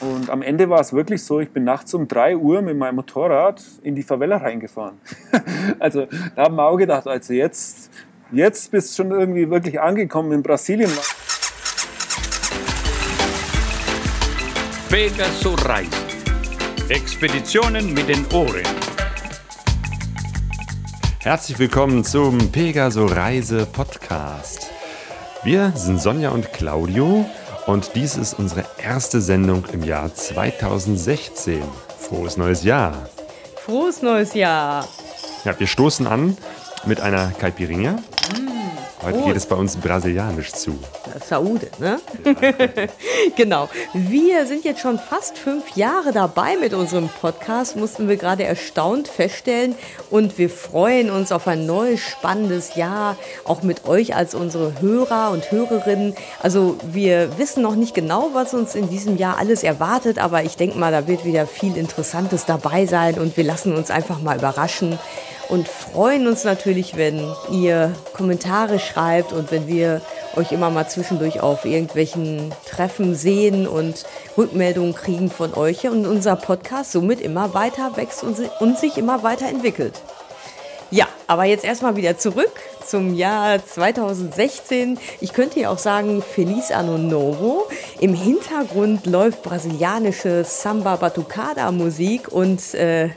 Und am Ende war es wirklich so, ich bin nachts um 3 Uhr mit meinem Motorrad in die Favela reingefahren. also da haben wir auch gedacht, also jetzt, jetzt bist du schon irgendwie wirklich angekommen in Brasilien. Pegaso Reisen. Expeditionen mit den Ohren. Herzlich willkommen zum Pegaso Reise Podcast. Wir sind Sonja und Claudio und dies ist unsere erste Sendung im Jahr 2016. Frohes neues Jahr. Frohes neues Jahr. Ja, wir stoßen an mit einer Caipirinha. Heute geht es bei uns brasilianisch zu. Saúde, ne? genau. Wir sind jetzt schon fast fünf Jahre dabei mit unserem Podcast, mussten wir gerade erstaunt feststellen. Und wir freuen uns auf ein neues, spannendes Jahr, auch mit euch als unsere Hörer und Hörerinnen. Also wir wissen noch nicht genau, was uns in diesem Jahr alles erwartet, aber ich denke mal, da wird wieder viel Interessantes dabei sein und wir lassen uns einfach mal überraschen und freuen uns natürlich, wenn ihr Kommentare schreibt und wenn wir euch immer mal zwischendurch auf irgendwelchen Treffen sehen und Rückmeldungen kriegen von euch und unser Podcast somit immer weiter wächst und si- und sich immer weiter entwickelt. Ja, aber jetzt erstmal wieder zurück zum Jahr 2016. Ich könnte ja auch sagen Feliz Ano Novo. Im Hintergrund läuft brasilianische Samba Batucada Musik und äh,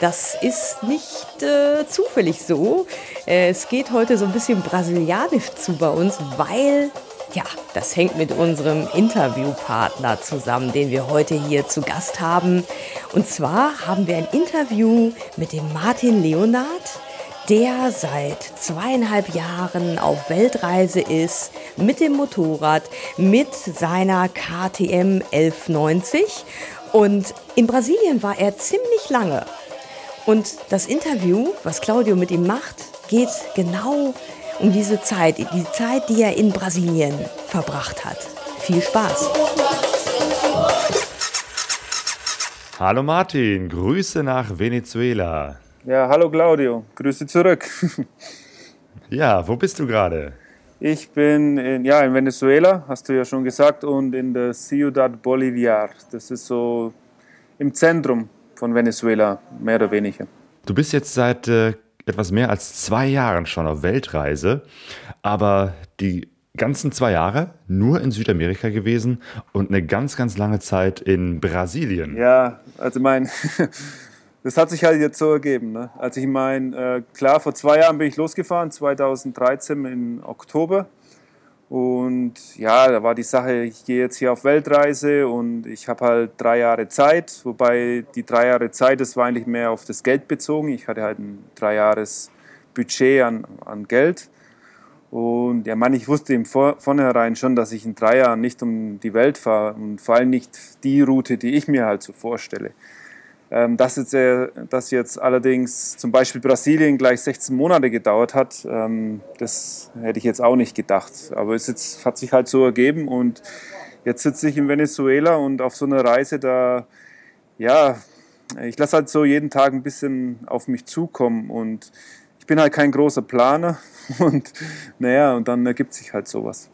das ist nicht äh, zufällig so. Äh, es geht heute so ein bisschen brasilianisch zu bei uns, weil ja, das hängt mit unserem Interviewpartner zusammen, den wir heute hier zu Gast haben. Und zwar haben wir ein Interview mit dem Martin Leonard, der seit zweieinhalb Jahren auf Weltreise ist mit dem Motorrad, mit seiner KTM 1190. Und in Brasilien war er ziemlich lange. Und das Interview, was Claudio mit ihm macht, geht genau um diese Zeit, die Zeit, die er in Brasilien verbracht hat. Viel Spaß. Hallo Martin, Grüße nach Venezuela. Ja, hallo Claudio, Grüße zurück. Ja, wo bist du gerade? Ich bin in, ja, in Venezuela, hast du ja schon gesagt, und in der Ciudad Bolivar. Das ist so im Zentrum von Venezuela, mehr oder weniger. Du bist jetzt seit äh, etwas mehr als zwei Jahren schon auf Weltreise, aber die ganzen zwei Jahre nur in Südamerika gewesen und eine ganz, ganz lange Zeit in Brasilien. Ja, also mein, das hat sich halt jetzt so ergeben. Ne? Also ich meine, äh, klar, vor zwei Jahren bin ich losgefahren, 2013 im Oktober. Und ja, da war die Sache, ich gehe jetzt hier auf Weltreise und ich habe halt drei Jahre Zeit, wobei die drei Jahre Zeit, das war eigentlich mehr auf das Geld bezogen. Ich hatte halt ein drei Jahres Budget an, an Geld. Und ja, man, ich wusste im Vor vornherein schon, dass ich in drei Jahren nicht um die Welt fahre und vor allem nicht die Route, die ich mir halt so vorstelle. Ähm, dass, jetzt, äh, dass jetzt allerdings zum Beispiel Brasilien gleich 16 Monate gedauert hat, ähm, das hätte ich jetzt auch nicht gedacht. Aber es jetzt, hat sich halt so ergeben und jetzt sitze ich in Venezuela und auf so einer Reise da, ja, ich lasse halt so jeden Tag ein bisschen auf mich zukommen und ich bin halt kein großer Planer und naja, und dann ergibt sich halt sowas.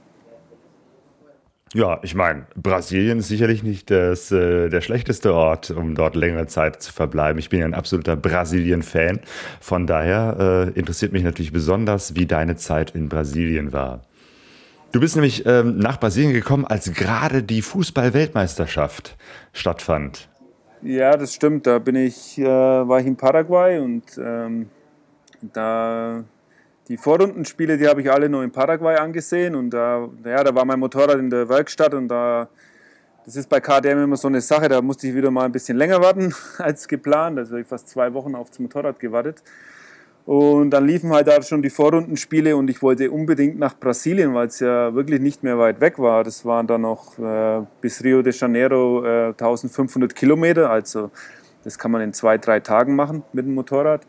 Ja, ich meine, Brasilien ist sicherlich nicht das, äh, der schlechteste Ort, um dort längere Zeit zu verbleiben. Ich bin ja ein absoluter Brasilien-Fan. Von daher äh, interessiert mich natürlich besonders, wie deine Zeit in Brasilien war. Du bist nämlich ähm, nach Brasilien gekommen, als gerade die Fußball-Weltmeisterschaft stattfand. Ja, das stimmt. Da bin ich, äh, war ich in Paraguay und ähm, da die Vorrundenspiele, die habe ich alle nur in Paraguay angesehen und da, ja, da war mein Motorrad in der Werkstatt und da, das ist bei KTM immer so eine Sache, da musste ich wieder mal ein bisschen länger warten als geplant. Also habe ich fast zwei Wochen auf das Motorrad gewartet. Und dann liefen halt da schon die Vorrundenspiele und ich wollte unbedingt nach Brasilien, weil es ja wirklich nicht mehr weit weg war. Das waren dann noch äh, bis Rio de Janeiro äh, 1500 Kilometer, also das kann man in zwei, drei Tagen machen mit dem Motorrad.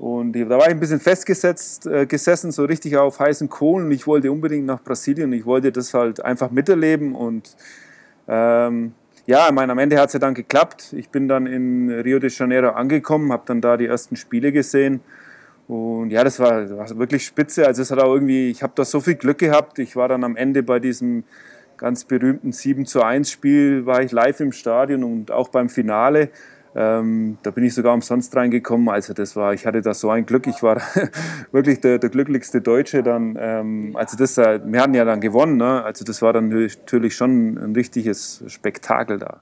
Und da war ich ein bisschen festgesetzt, äh, gesessen, so richtig auf heißen Kohlen. Ich wollte unbedingt nach Brasilien ich wollte das halt einfach miterleben. Und ähm, ja, ich meine, am Ende hat es ja dann geklappt. Ich bin dann in Rio de Janeiro angekommen, habe dann da die ersten Spiele gesehen. Und ja, das war, war wirklich spitze. Also es hat auch irgendwie, ich habe da so viel Glück gehabt. Ich war dann am Ende bei diesem ganz berühmten 7 zu 1 Spiel war ich live im Stadion und auch beim Finale. Ähm, da bin ich sogar umsonst reingekommen. Also das war, ich hatte da so ein Glück. Ich war wirklich der, der, glücklichste Deutsche dann. Ähm, also das, äh, wir hatten ja dann gewonnen. Ne? Also das war dann natürlich schon ein richtiges Spektakel da.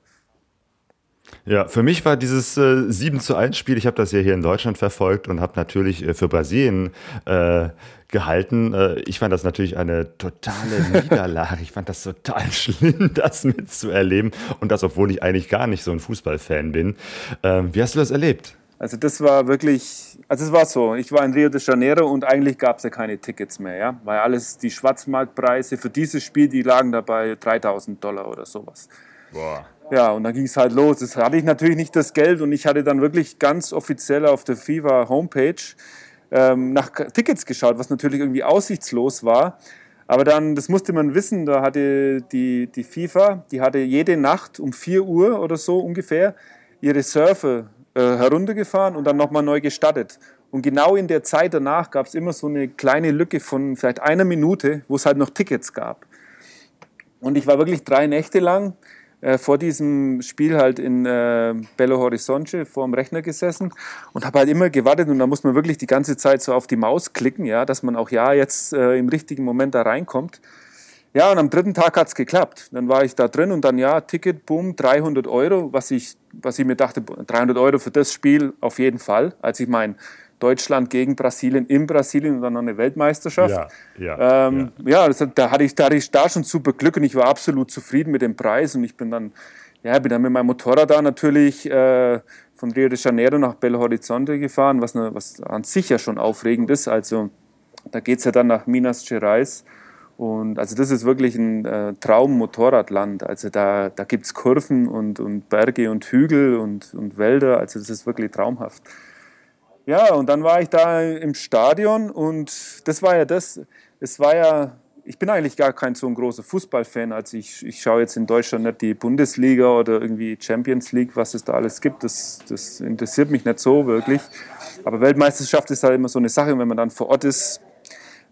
Ja, für mich war dieses äh, 7 zu 1 Spiel, ich habe das ja hier in Deutschland verfolgt und habe natürlich äh, für Brasilien äh, gehalten. Äh, ich fand das natürlich eine totale Niederlage. Ich fand das total schlimm, das mitzuerleben. Und das, obwohl ich eigentlich gar nicht so ein Fußballfan bin. Ähm, wie hast du das erlebt? Also das war wirklich, also es war so, ich war in Rio de Janeiro und eigentlich gab es ja keine Tickets mehr, ja, weil alles, die Schwarzmarktpreise für dieses Spiel, die lagen da bei 3000 Dollar oder sowas. Boah. Ja, und dann ging es halt los. Das hatte ich natürlich nicht das Geld und ich hatte dann wirklich ganz offiziell auf der FIFA Homepage ähm, nach Tickets geschaut, was natürlich irgendwie aussichtslos war. Aber dann, das musste man wissen, da hatte die, die FIFA, die hatte jede Nacht um 4 Uhr oder so ungefähr ihre Surfer äh, heruntergefahren und dann nochmal neu gestartet. Und genau in der Zeit danach gab es immer so eine kleine Lücke von vielleicht einer Minute, wo es halt noch Tickets gab. Und ich war wirklich drei Nächte lang äh, vor diesem Spiel halt in äh, Belo Horizonte vor dem Rechner gesessen und habe halt immer gewartet und da muss man wirklich die ganze Zeit so auf die Maus klicken, ja, dass man auch ja jetzt äh, im richtigen Moment da reinkommt. Ja, und am dritten Tag hat es geklappt. Dann war ich da drin und dann ja, Ticket, boom, 300 Euro, was ich, was ich mir dachte, 300 Euro für das Spiel auf jeden Fall. Als ich mein Deutschland gegen Brasilien in Brasilien und dann noch eine Weltmeisterschaft. Ja, ja, ähm, ja. ja das, da, hatte ich, da hatte ich da schon super Glück und ich war absolut zufrieden mit dem Preis und ich bin dann, ja, bin dann mit meinem Motorrad da natürlich äh, von Rio de Janeiro nach Belo Horizonte gefahren, was, ne, was an sich ja schon aufregend ist. Also da geht es ja dann nach Minas Gerais. Und also das ist wirklich ein äh, Traum-Motorradland. Also da, da gibt es Kurven und, und Berge und Hügel und, und Wälder. Also das ist wirklich traumhaft. Ja, und dann war ich da im Stadion und das war ja das, es war ja, ich bin eigentlich gar kein so ein großer Fußballfan, also ich, ich schaue jetzt in Deutschland nicht die Bundesliga oder irgendwie Champions League, was es da alles gibt, das, das interessiert mich nicht so wirklich. Aber Weltmeisterschaft ist halt immer so eine Sache und wenn man dann vor Ort ist,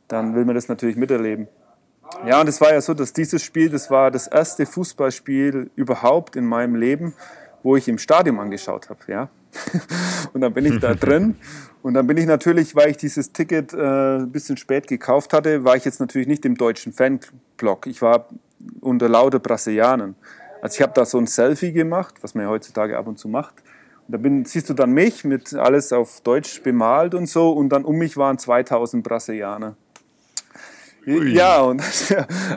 dann will man das natürlich miterleben. Ja, und es war ja so, dass dieses Spiel, das war das erste Fußballspiel überhaupt in meinem Leben, wo ich im Stadion angeschaut habe. Ja? und dann bin ich da drin. Und dann bin ich natürlich, weil ich dieses Ticket äh, ein bisschen spät gekauft hatte, war ich jetzt natürlich nicht im deutschen Fanblock. Ich war unter lauter Brasilianern. Also ich habe da so ein Selfie gemacht, was man ja heutzutage ab und zu macht. Und da bin, siehst du dann mich mit alles auf Deutsch bemalt und so. Und dann um mich waren 2000 Brasilianer. Ui. Ja, und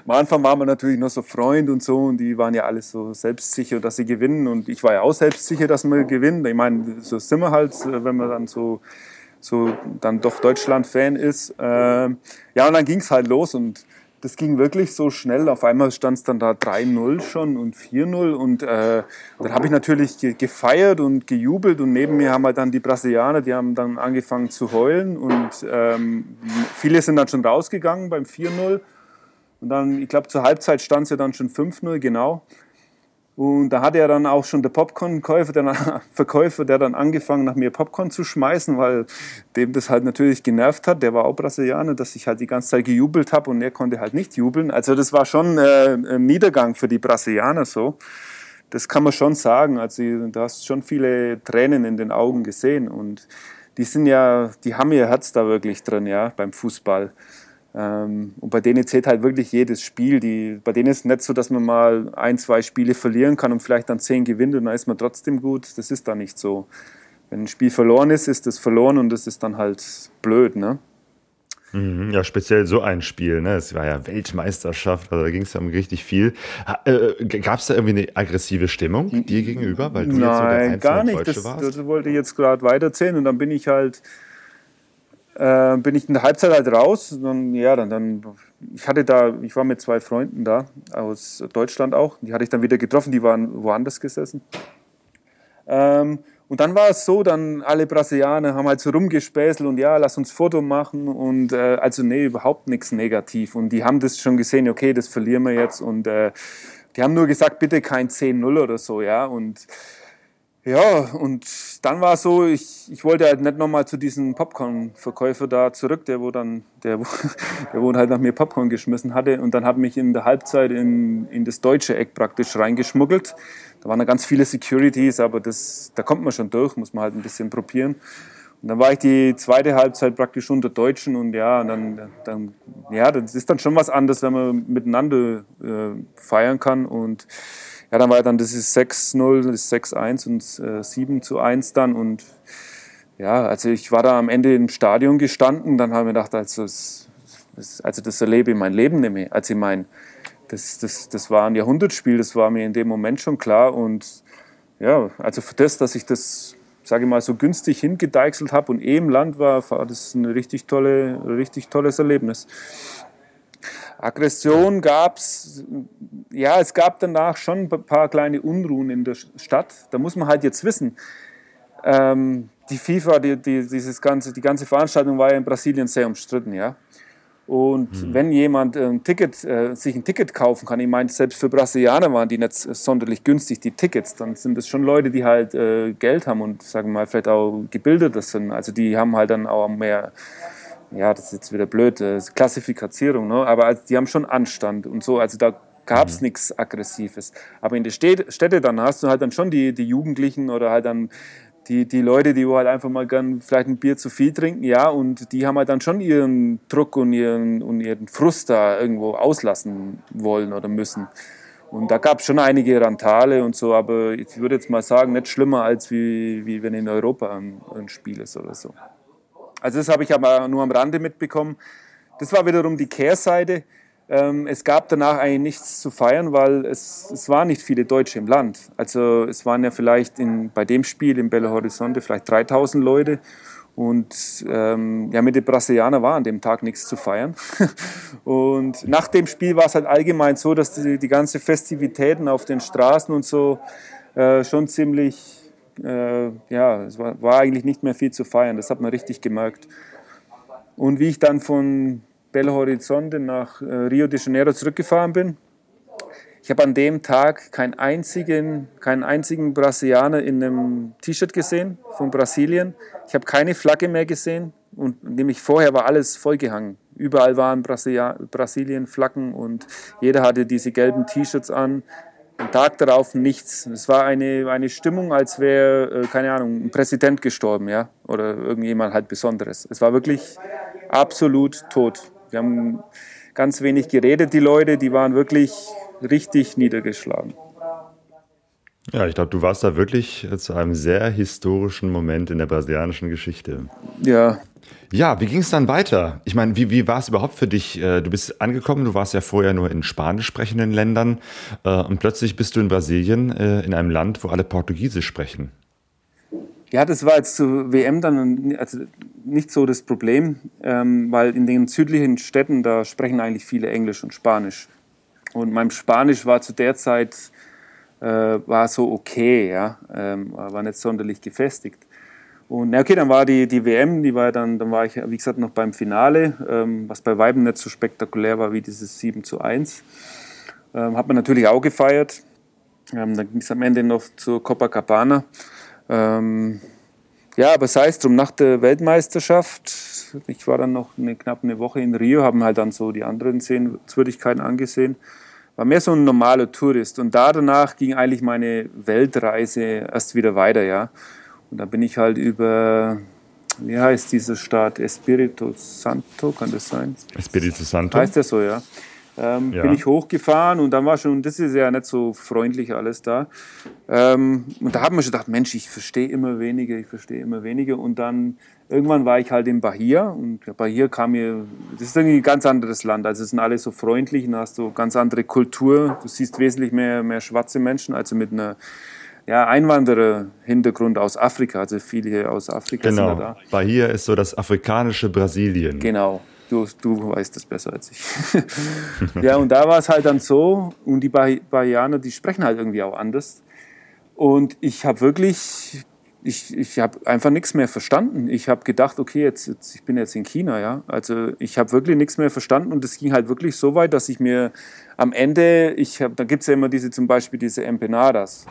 am Anfang waren wir natürlich noch so Freund und so und die waren ja alle so selbstsicher, dass sie gewinnen und ich war ja auch selbstsicher, dass wir gewinnen. Ich meine, so sind wir halt, wenn man dann so, so dann doch Deutschland-Fan ist. Ähm, ja, und dann ging es halt los und das ging wirklich so schnell. Auf einmal stand es dann da 3-0 schon und 4-0 und äh, dann habe ich natürlich ge gefeiert und gejubelt und neben mir haben halt dann die Brasilianer, die haben dann angefangen zu heulen und ähm, viele sind dann schon rausgegangen beim 4-0 und dann, ich glaube zur Halbzeit stand es ja dann schon 5-0 genau und da hatte er dann auch schon der Popcorn-Verkäufer, der, Verkäufer, der dann angefangen nach mir Popcorn zu schmeißen, weil dem das halt natürlich genervt hat. Der war auch Brasilianer, dass ich halt die ganze Zeit gejubelt habe und er konnte halt nicht jubeln. Also das war schon äh, ein Niedergang für die Brasilianer so. Das kann man schon sagen. Also du hast schon viele Tränen in den Augen gesehen und die sind ja, die haben ihr Herz da wirklich drin, ja, beim Fußball. Ähm, und bei denen zählt halt wirklich jedes Spiel. Die, bei denen ist es nicht so, dass man mal ein, zwei Spiele verlieren kann und vielleicht dann zehn gewinnt und dann ist man trotzdem gut. Das ist da nicht so. Wenn ein Spiel verloren ist, ist es verloren und das ist dann halt blöd. Ne? Mhm, ja, speziell so ein Spiel, ne? Es war ja Weltmeisterschaft, also da ging es ja um richtig viel. Äh, Gab es da irgendwie eine aggressive Stimmung dir gegenüber, weil du Nein, jetzt so der gar nicht. Deutsche das, warst? das wollte ich jetzt gerade weiterzählen und dann bin ich halt äh, bin ich in der Halbzeit halt raus. Dann, ja, dann, dann, ich hatte da, ich war mit zwei Freunden da aus Deutschland auch. Die hatte ich dann wieder getroffen, die waren woanders gesessen. Ähm, und dann war es so, dann alle Brasilianer haben halt so rumgespäßelt und ja, lass uns Foto machen und äh, also nee, überhaupt nichts negativ. Und die haben das schon gesehen, okay, das verlieren wir jetzt und äh, die haben nur gesagt, bitte kein 10-0 oder so, ja. Und Ja, und dann war es so, ich, ich wollte halt nicht nochmal zu diesem Popcorn-Verkäufer da zurück, der wo dann, der, wo, der wo halt nach mir Popcorn geschmissen hatte und dann hat mich in der Halbzeit in, in das deutsche Eck praktisch reingeschmuggelt. Da waren da ganz viele Securities, aber das, da kommt man schon durch, muss man halt ein bisschen probieren. Und dann war ich die zweite Halbzeit praktisch unter Deutschen und ja, und dann, dann, ja, das ist dann schon was anderes, wenn man miteinander äh, feiern kann und ja, dann war dann das ist 6-0, das ist 6-1 und äh, 7 zu 1 dann und ja, also ich war da am Ende im Stadion gestanden, dann habe ich mir gedacht, also das, also das erlebe ich mein Leben nicht mehr. Also ich meine, das, das, das war ein Jahrhundertspiel, das war mir in dem Moment schon klar und ja, also für das, dass ich das, sage ich mal, so günstig hingedeichselt habe und eh im Land war, war das ein richtig, tolle, richtig tolles Erlebnis. Aggression gab es, ja, es gab danach schon ein paar kleine Unruhen in der Stadt. Da muss man halt jetzt wissen, ähm, die FIFA, die, die, dieses ganze, die ganze Veranstaltung war ja in Brasilien sehr umstritten, ja. Und hm. wenn jemand ein Ticket, äh, sich ein Ticket kaufen kann, ich meine, selbst für Brasilianer waren die nicht sonderlich günstig, die Tickets, dann sind das schon Leute, die halt äh, Geld haben und, sagen wir mal, vielleicht auch gebildeter sind. Also die haben halt dann auch mehr ja, das ist jetzt wieder blöd, das Klassifikation, ne? aber also, die haben schon Anstand und so, also da gab es mhm. nichts Aggressives. Aber in den Städte dann hast du halt dann schon die, die Jugendlichen oder halt dann die, die Leute, die halt einfach mal gern vielleicht ein Bier zu viel trinken, ja, und die haben halt dann schon ihren Druck und ihren, und ihren Frust da irgendwo auslassen wollen oder müssen. Und da gab es schon einige Rantale und so, aber ich würde jetzt mal sagen, nicht schlimmer als wie, wie wenn in Europa ein, ein Spiel ist oder so. Also das habe ich aber nur am Rande mitbekommen. Das war wiederum die Kehrseite. Ähm, es gab danach eigentlich nichts zu feiern, weil es, es waren nicht viele Deutsche im Land. Also es waren ja vielleicht in, bei dem Spiel in Belo Horizonte vielleicht 3000 Leute. Und ähm, ja, mit den Brasilianern war an dem Tag nichts zu feiern. und nach dem Spiel war es halt allgemein so, dass die, die ganze Festivitäten auf den Straßen und so äh, schon ziemlich äh, ja, es war, war, eigentlich nicht mehr viel zu feiern. Das hat man richtig gemerkt. Und wie ich dann von Belo Horizonte nach äh, Rio de Janeiro zurückgefahren bin, ich habe an dem Tag keinen einzigen, keinen einzigen Brasilianer in einem T-Shirt gesehen von Brasilien. Ich habe keine Flagge mehr gesehen und nämlich vorher war alles vollgehangen. Überall waren Brasilien-Flaggen und jeder hatte diese gelben T-Shirts an. Am Tag darauf nichts. Es war eine, eine Stimmung, als wäre, äh, keine Ahnung, ein Präsident gestorben, ja, oder irgendjemand halt Besonderes. Es war wirklich absolut tot. Wir haben ganz wenig geredet, die Leute, die waren wirklich richtig niedergeschlagen. Ja, ich glaube, du warst da wirklich zu einem sehr historischen Moment in der brasilianischen Geschichte. Ja, ja, wie ging es dann weiter? Ich meine, wie, wie war es überhaupt für dich? Äh, du bist angekommen, du warst ja vorher nur in spanisch sprechenden Ländern äh, und plötzlich bist du in Brasilien, äh, in einem Land, wo alle Portugiesisch sprechen. Ja, das war jetzt zur WM dann also nicht so das Problem, ähm, weil in den südlichen Städten, da sprechen eigentlich viele Englisch und Spanisch. Und mein Spanisch war zu der Zeit war so okay, ja, ähm, war nicht sonderlich gefestigt. Und okay, dann war die, die WM, die war dann, dann war ich, wie gesagt, noch beim Finale, ähm, was bei Weiben nicht so spektakulär war wie dieses 7 zu 1. Ähm, hat man natürlich auch gefeiert. Dann ging es am Ende noch zur Copacabana. Ja, aber sei es drum, nach der Weltmeisterschaft, ich war dann noch eine, knapp eine Woche in Rio, haben halt dann so die anderen Sehenswürdigkeiten angesehen. War mehr so ein normaler Tourist. Und da danach ging eigentlich meine Weltreise erst wieder weiter, ja. Und da bin ich halt über, wie heißt diese Stadt? Espirito Santo, kann das sein? Espirito Santo? Heißt der so, ja. Ähm, ja. Bin ich hochgefahren und dann war schon, das ist ja nicht so freundlich alles da. Ähm, und da hat man schon gedacht, Mensch, ich verstehe immer weniger, ich verstehe immer weniger. Und dann irgendwann war ich halt in Bahia und Bahia kam mir, das ist irgendwie ein ganz anderes Land. Also es sind alle so freundlich und hast so ganz andere Kultur. Du siehst wesentlich mehr, mehr schwarze Menschen, also mit einer ja, Einwanderer-Hintergrund aus Afrika, also viele hier aus Afrika genau. sind da. Bahia ist so das afrikanische Brasilien. Genau, du, du weißt das besser als ich. ja, und da war es halt dann so, und die Bahianer, die sprechen halt irgendwie auch anders. Und ich habe wirklich, ich, ich habe einfach nichts mehr verstanden. Ich habe gedacht, okay, jetzt, jetzt, ich bin jetzt in China, ja. Also ich habe wirklich nichts mehr verstanden und es ging halt wirklich so weit, dass ich mir am Ende, ich hab, da gibt es ja immer diese zum Beispiel diese Empanadas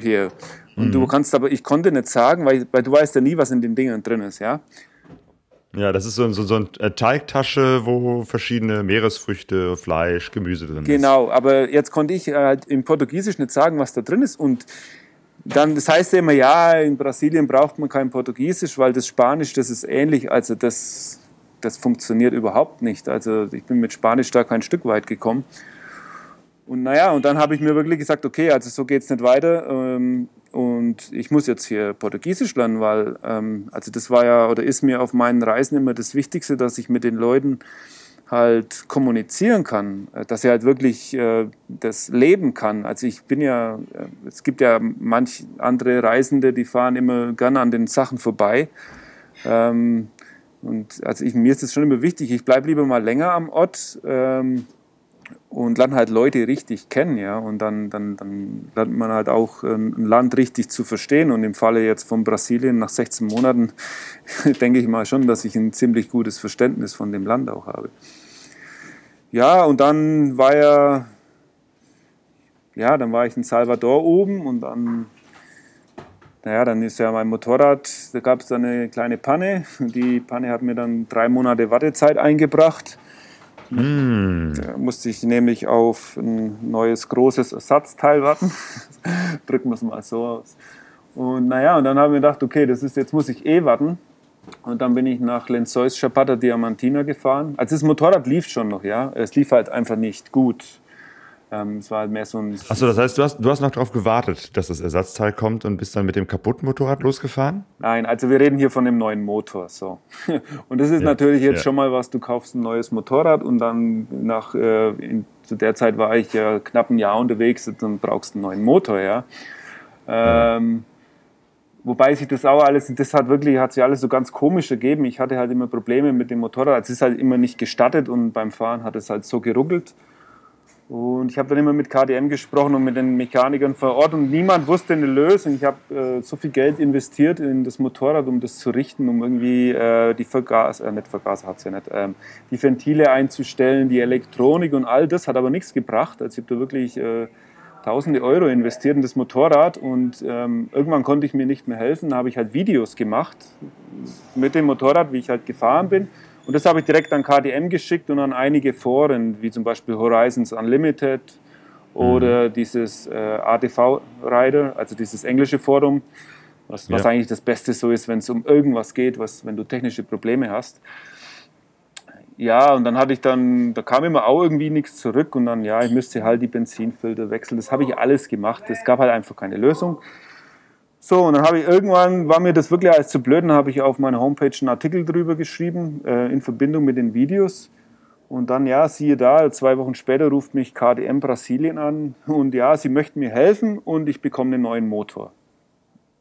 hier. Und mhm. du kannst aber, ich konnte nicht sagen, weil, weil du weißt ja nie, was in den Dingen drin ist, ja. Ja, das ist so, so, so eine Teigtasche, wo verschiedene Meeresfrüchte, Fleisch, Gemüse drin genau, ist. Genau, aber jetzt konnte ich halt im Portugiesisch nicht sagen, was da drin ist. Und dann, das heißt immer, ja, in Brasilien braucht man kein Portugiesisch, weil das Spanisch, das ist ähnlich. Also das, das funktioniert überhaupt nicht. Also ich bin mit Spanisch da kein Stück weit gekommen. Und naja, und dann habe ich mir wirklich gesagt, okay, also so geht es nicht weiter. Ähm, und ich muss jetzt hier Portugiesisch lernen, weil ähm, also das war ja oder ist mir auf meinen Reisen immer das Wichtigste, dass ich mit den Leuten halt kommunizieren kann, äh, dass er halt wirklich äh, das leben kann. Also ich bin ja, äh, es gibt ja manch andere Reisende, die fahren immer gerne an den Sachen vorbei. Ähm, und also ich, mir ist es schon immer wichtig, ich bleibe lieber mal länger am Ort. Ähm, und lernt halt Leute richtig kennen, ja, und dann, dann, dann lernt man halt auch ein Land richtig zu verstehen und im Falle jetzt von Brasilien nach 16 Monaten denke ich mal schon, dass ich ein ziemlich gutes Verständnis von dem Land auch habe. Ja, und dann war ja, ja, dann war ich in Salvador oben und dann, naja, dann ist ja mein Motorrad, da gab es dann eine kleine Panne. Die Panne hat mir dann drei Monate Wartezeit eingebracht. Mm. Da musste ich nämlich auf ein neues großes Ersatzteil warten. Drücken wir es mal so aus. Und naja, und dann haben wir gedacht, okay, das ist, jetzt muss ich eh warten. Und dann bin ich nach Lenzois Chapata Diamantina gefahren. Also das Motorrad lief schon noch, ja. Es lief halt einfach nicht gut. Ähm, es war halt mehr so ein. Achso, das heißt, du hast, du hast noch darauf gewartet, dass das Ersatzteil kommt und bist dann mit dem kaputten Motorrad losgefahren? Nein, also wir reden hier von dem neuen Motor. So. Und das ist ja, natürlich jetzt ja. schon mal was, du kaufst ein neues Motorrad und dann nach, äh, in, zu der Zeit war ich ja knapp ein Jahr unterwegs und dann brauchst du einen neuen Motor, ja. Ähm, Wobei sich das auch alles, das hat wirklich, hat sich alles so ganz komisch ergeben. Ich hatte halt immer Probleme mit dem Motorrad. Es ist halt immer nicht gestattet und beim Fahren hat es halt so geruckelt. Und ich habe dann immer mit KDM gesprochen und mit den Mechanikern vor Ort und niemand wusste eine Lösung. Ich habe äh, so viel Geld investiert in das Motorrad, um das zu richten, um irgendwie äh, die Vergaser, äh, nicht Vergaser hat ja nicht, ähm, die Ventile einzustellen, die Elektronik und all das hat aber nichts gebracht. Also ich habe da wirklich äh, tausende Euro investiert in das Motorrad und ähm, irgendwann konnte ich mir nicht mehr helfen. Da habe ich halt Videos gemacht mit dem Motorrad, wie ich halt gefahren bin und das habe ich direkt an KDM geschickt und an einige Foren, wie zum Beispiel Horizons Unlimited oder mhm. dieses äh, ATV Rider, also dieses englische Forum, was, was ja. eigentlich das Beste so ist, wenn es um irgendwas geht, was, wenn du technische Probleme hast. Ja, und dann hatte ich dann, da kam immer auch irgendwie nichts zurück und dann, ja, ich müsste halt die Benzinfilter wechseln. Das habe ich alles gemacht. Es gab halt einfach keine Lösung. So, und dann habe ich irgendwann, war mir das wirklich alles zu blöd, dann habe ich auf meiner Homepage einen Artikel drüber geschrieben, äh, in Verbindung mit den Videos. Und dann, ja, siehe da, zwei Wochen später ruft mich KDM Brasilien an und ja, sie möchten mir helfen und ich bekomme einen neuen Motor.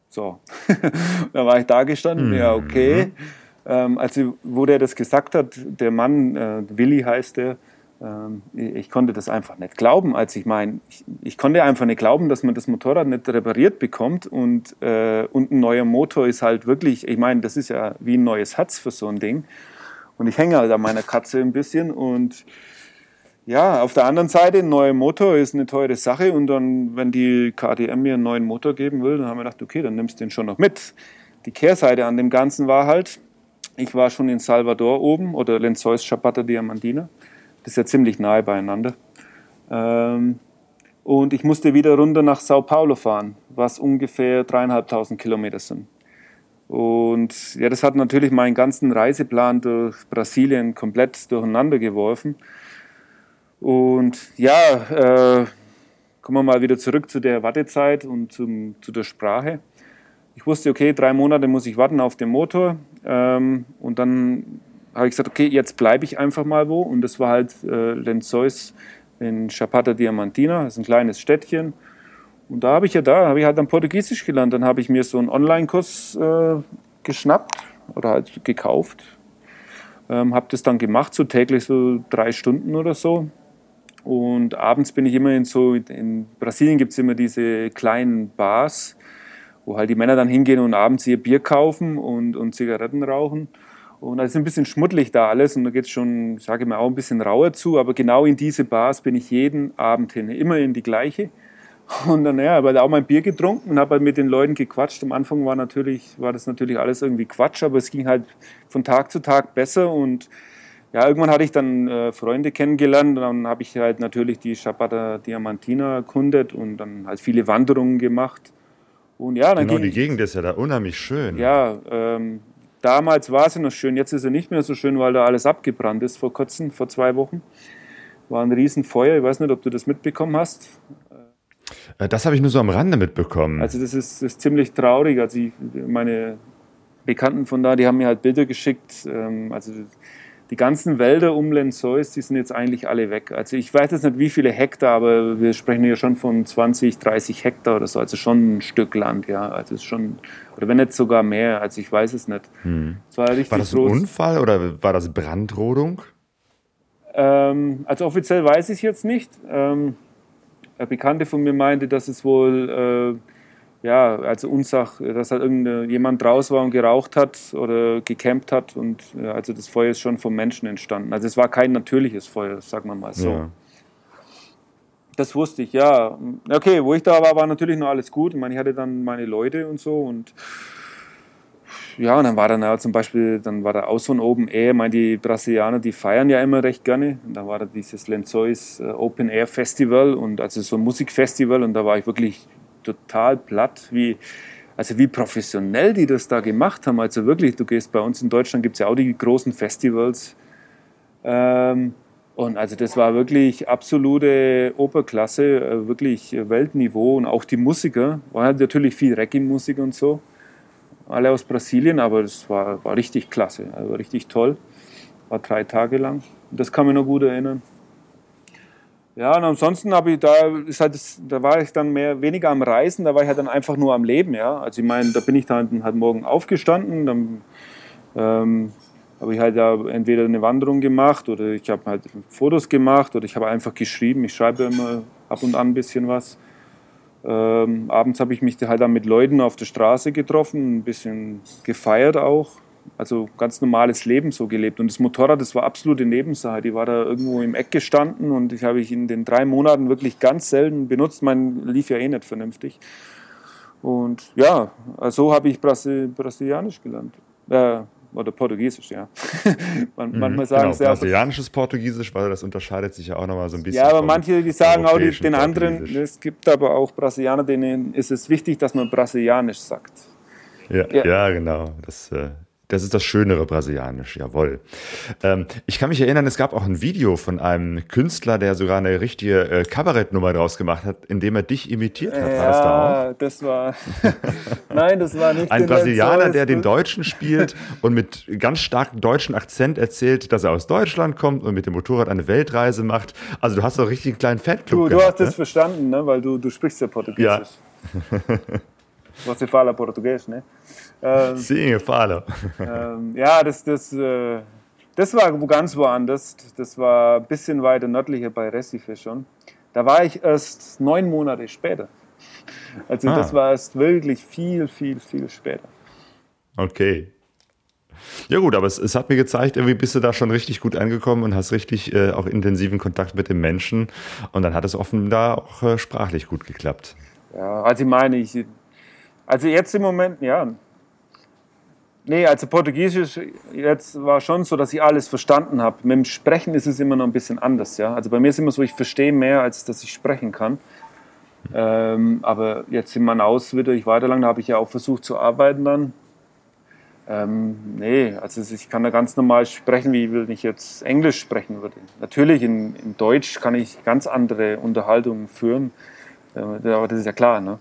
So, da war ich da gestanden, mhm. ja, okay. Ähm, also, wo der das gesagt hat, der Mann, äh, Willi heißt der, ähm, ich konnte das einfach nicht glauben, als ich meine, ich, ich, konnte einfach nicht glauben, dass man das Motorrad nicht repariert bekommt und, äh, und ein neuer Motor ist halt wirklich, ich meine, das ist ja wie ein neues Herz für so ein Ding. Und ich hänge halt an meiner Katze ein bisschen und ja, auf der anderen Seite, ein neuer Motor ist eine teure Sache und dann, wenn die KTM mir einen neuen Motor geben will, dann haben wir gedacht, okay, dann nimmst du den schon noch mit. Die Kehrseite an dem Ganzen war halt, ich war schon in Salvador oben oder Lenzois Chapata Diamantina das ist ja ziemlich nahe beieinander. Ähm, und ich musste wieder runter nach Sao Paulo fahren, was ungefähr dreieinhalbtausend Kilometer sind. Und ja, das hat natürlich meinen ganzen Reiseplan durch Brasilien komplett durcheinander geworfen. Und ja, äh, kommen wir mal wieder zurück zu der Wartezeit und zum, zu der Sprache. Ich wusste, okay, drei Monate muss ich warten auf den Motor. Ähm, und dann habe ich gesagt, okay, jetzt bleibe ich einfach mal wo. Und das war halt äh, Lenzois in Chapata Diamantina, das ist ein kleines Städtchen. Und da habe ich ja da, habe ich halt dann Portugiesisch gelernt. Dann habe ich mir so einen Online-Kurs äh, geschnappt oder halt gekauft. Ähm, habe das dann gemacht, so täglich so drei Stunden oder so. Und abends bin ich immer in so, in Brasilien gibt es immer diese kleinen Bars, wo halt die Männer dann hingehen und abends ihr Bier kaufen und, und Zigaretten rauchen. Und es ist ein bisschen schmuddelig da alles und da geht es schon, ich sage mal, auch ein bisschen rauer zu. Aber genau in diese Bars bin ich jeden Abend hin, immer in die gleiche. Und dann ja, habe auch mein Bier getrunken und habe halt mit den Leuten gequatscht. Am Anfang war natürlich, war das natürlich alles irgendwie Quatsch, aber es ging halt von Tag zu Tag besser und ja, irgendwann hatte ich dann äh, Freunde kennengelernt dann habe ich halt natürlich die Chapada Diamantina erkundet und dann halt viele Wanderungen gemacht. Und ja, dann genau, die Gegend ist ja da unheimlich schön. Ja, ähm, damals war sie noch schön, jetzt ist sie nicht mehr so schön, weil da alles abgebrannt ist vor kurzem, vor zwei Wochen. War ein Riesenfeuer, ich weiß nicht, ob du das mitbekommen hast. Äh, das habe ich nur so am Rande mitbekommen. Also das ist, ist ziemlich traurig. Also ich, meine Bekannten von da, die haben mir halt Bilder geschickt. Ähm, also die ganzen Wälder um Lenzois, die sind jetzt eigentlich alle weg. Also ich weiß jetzt nicht, wie viele Hektar, aber wir sprechen ja schon von 20, 30 Hektar oder so. Also schon ein Stück Land, ja. Also es ist schon, oder wenn nicht sogar mehr. Also ich weiß es nicht. Hm. Es war, war, das ein groß. Unfall oder war das Brandrodung? Ähm, also offiziell weiß ich es jetzt nicht. Ähm, eine Bekannte von mir meinte, dass es wohl äh, ja, also Ursache, dass halt irgendjemand draus war und geraucht hat oder gecampt hat und ja, also das Feuer ist schon vom Menschen entstanden. Also es war kein natürliches Feuer, sagen wir mal so. Ja. Das wusste ich, ja. Okay, wo ich da war, war natürlich noch alles gut. Ich meine, ich hatte dann meine Leute und so und ja, und dann war dann ja zum Beispiel, dann war da auch so ein Open Air. Ich meine, die Brasilianer, die feiern ja immer recht gerne. Und da war da dieses Lenzois äh, Open Air Festival und also so ein Musikfestival und da war ich wirklich total platt, wie, also wie professionell die das da gemacht haben. Also wirklich, du gehst bei uns in Deutschland, gibt es ja auch die großen Festivals. Ähm, und also das war wirklich absolute Oberklasse, äh, wirklich Weltniveau. Und auch die Musiker, war halt natürlich viel Reggae-Musik und so. Alle aus Brasilien, aber das war, war richtig klasse, also richtig toll. War drei Tage lang. Das kann mich noch gut erinnern. Ja, und ansonsten habe ich da, halt, da war ich dann mehr, weniger am Reisen, da war ich halt dann einfach nur am Leben, ja. Also ich meine, da bin ich dann halt morgen aufgestanden, dann ähm, habe ich halt ja entweder eine Wanderung gemacht oder ich habe halt Fotos gemacht oder ich habe einfach geschrieben. Ich schreibe immer ab und an ein bisschen was. Ähm, abends habe ich mich halt dann mit Leuten auf der Straße getroffen, ein bisschen gefeiert auch also ganz normales Leben so gelebt. Und das Motorrad, das war absolute Nebensache. Die war da irgendwo im Eck gestanden und ich habe ich in den drei Monaten wirklich ganz selten benutzt. Mein lief ja eh nicht vernünftig. Und ja, so habe ich Brasil Brasilianisch gelernt. Äh, oder Portugiesisch, ja. Man, mhm, manchmal sagen genau, Brasilianisches Portugiesisch, weil das unterscheidet sich ja auch nochmal so ein bisschen. Ja, aber manche, die sagen auch die, den anderen, es gibt aber auch Brasilianer, denen ist es wichtig, dass man Brasilianisch sagt. Ja, ja. ja genau. Das äh, das ist das schönere Brasilianisch, jawohl. Ähm, ich kann mich erinnern, es gab auch ein Video von einem Künstler, der sogar eine richtige äh, Kabarettnummer draus gemacht hat, indem er dich imitiert hat. War das da auch? das war. Nein, das war nicht. Ein Brasilianer, der den Deutschen spielt und mit ganz starkem deutschen Akzent erzählt, dass er aus Deutschland kommt und mit dem Motorrad eine Weltreise macht. Also du hast doch richtig einen kleinen Fanclub. Du, du hast ne? das verstanden, ne? weil du, du sprichst ja Portugiesisch. Ja. Você fala português, ne? Ähm, Sim, fala. Ähm, ja, das, das, äh, das war ganz woanders. Das war ein bisschen weiter nördlicher bei Recife schon. Da war ich erst neun Monate später. Also ah. das war erst wirklich viel, viel, viel später. Okay. Ja gut, aber es, es, hat mir gezeigt, irgendwie bist du da schon richtig gut angekommen und hast richtig äh, auch intensiven Kontakt mit den Menschen. Und dann hat es offenbar auch äh, sprachlich gut geklappt. Ja, also ich meine, ich, also jetzt im Moment, ja, Nee, also Portugiesisch jetzt war schon so, dass ich alles verstanden habe. Mit dem Sprechen ist es immer noch ein bisschen anders. Ja? Also bei mir ist es immer so, ich verstehe mehr, als dass ich sprechen kann. Ähm, aber jetzt in Manaus wieder ich weiterlang, da habe ich ja auch versucht zu arbeiten dann. Ähm, nee, also ich kann da ganz normal sprechen, wie wenn ich jetzt Englisch sprechen würde. Natürlich, in, in Deutsch kann ich ganz andere Unterhaltungen führen, äh, aber das ist ja klar. Ne?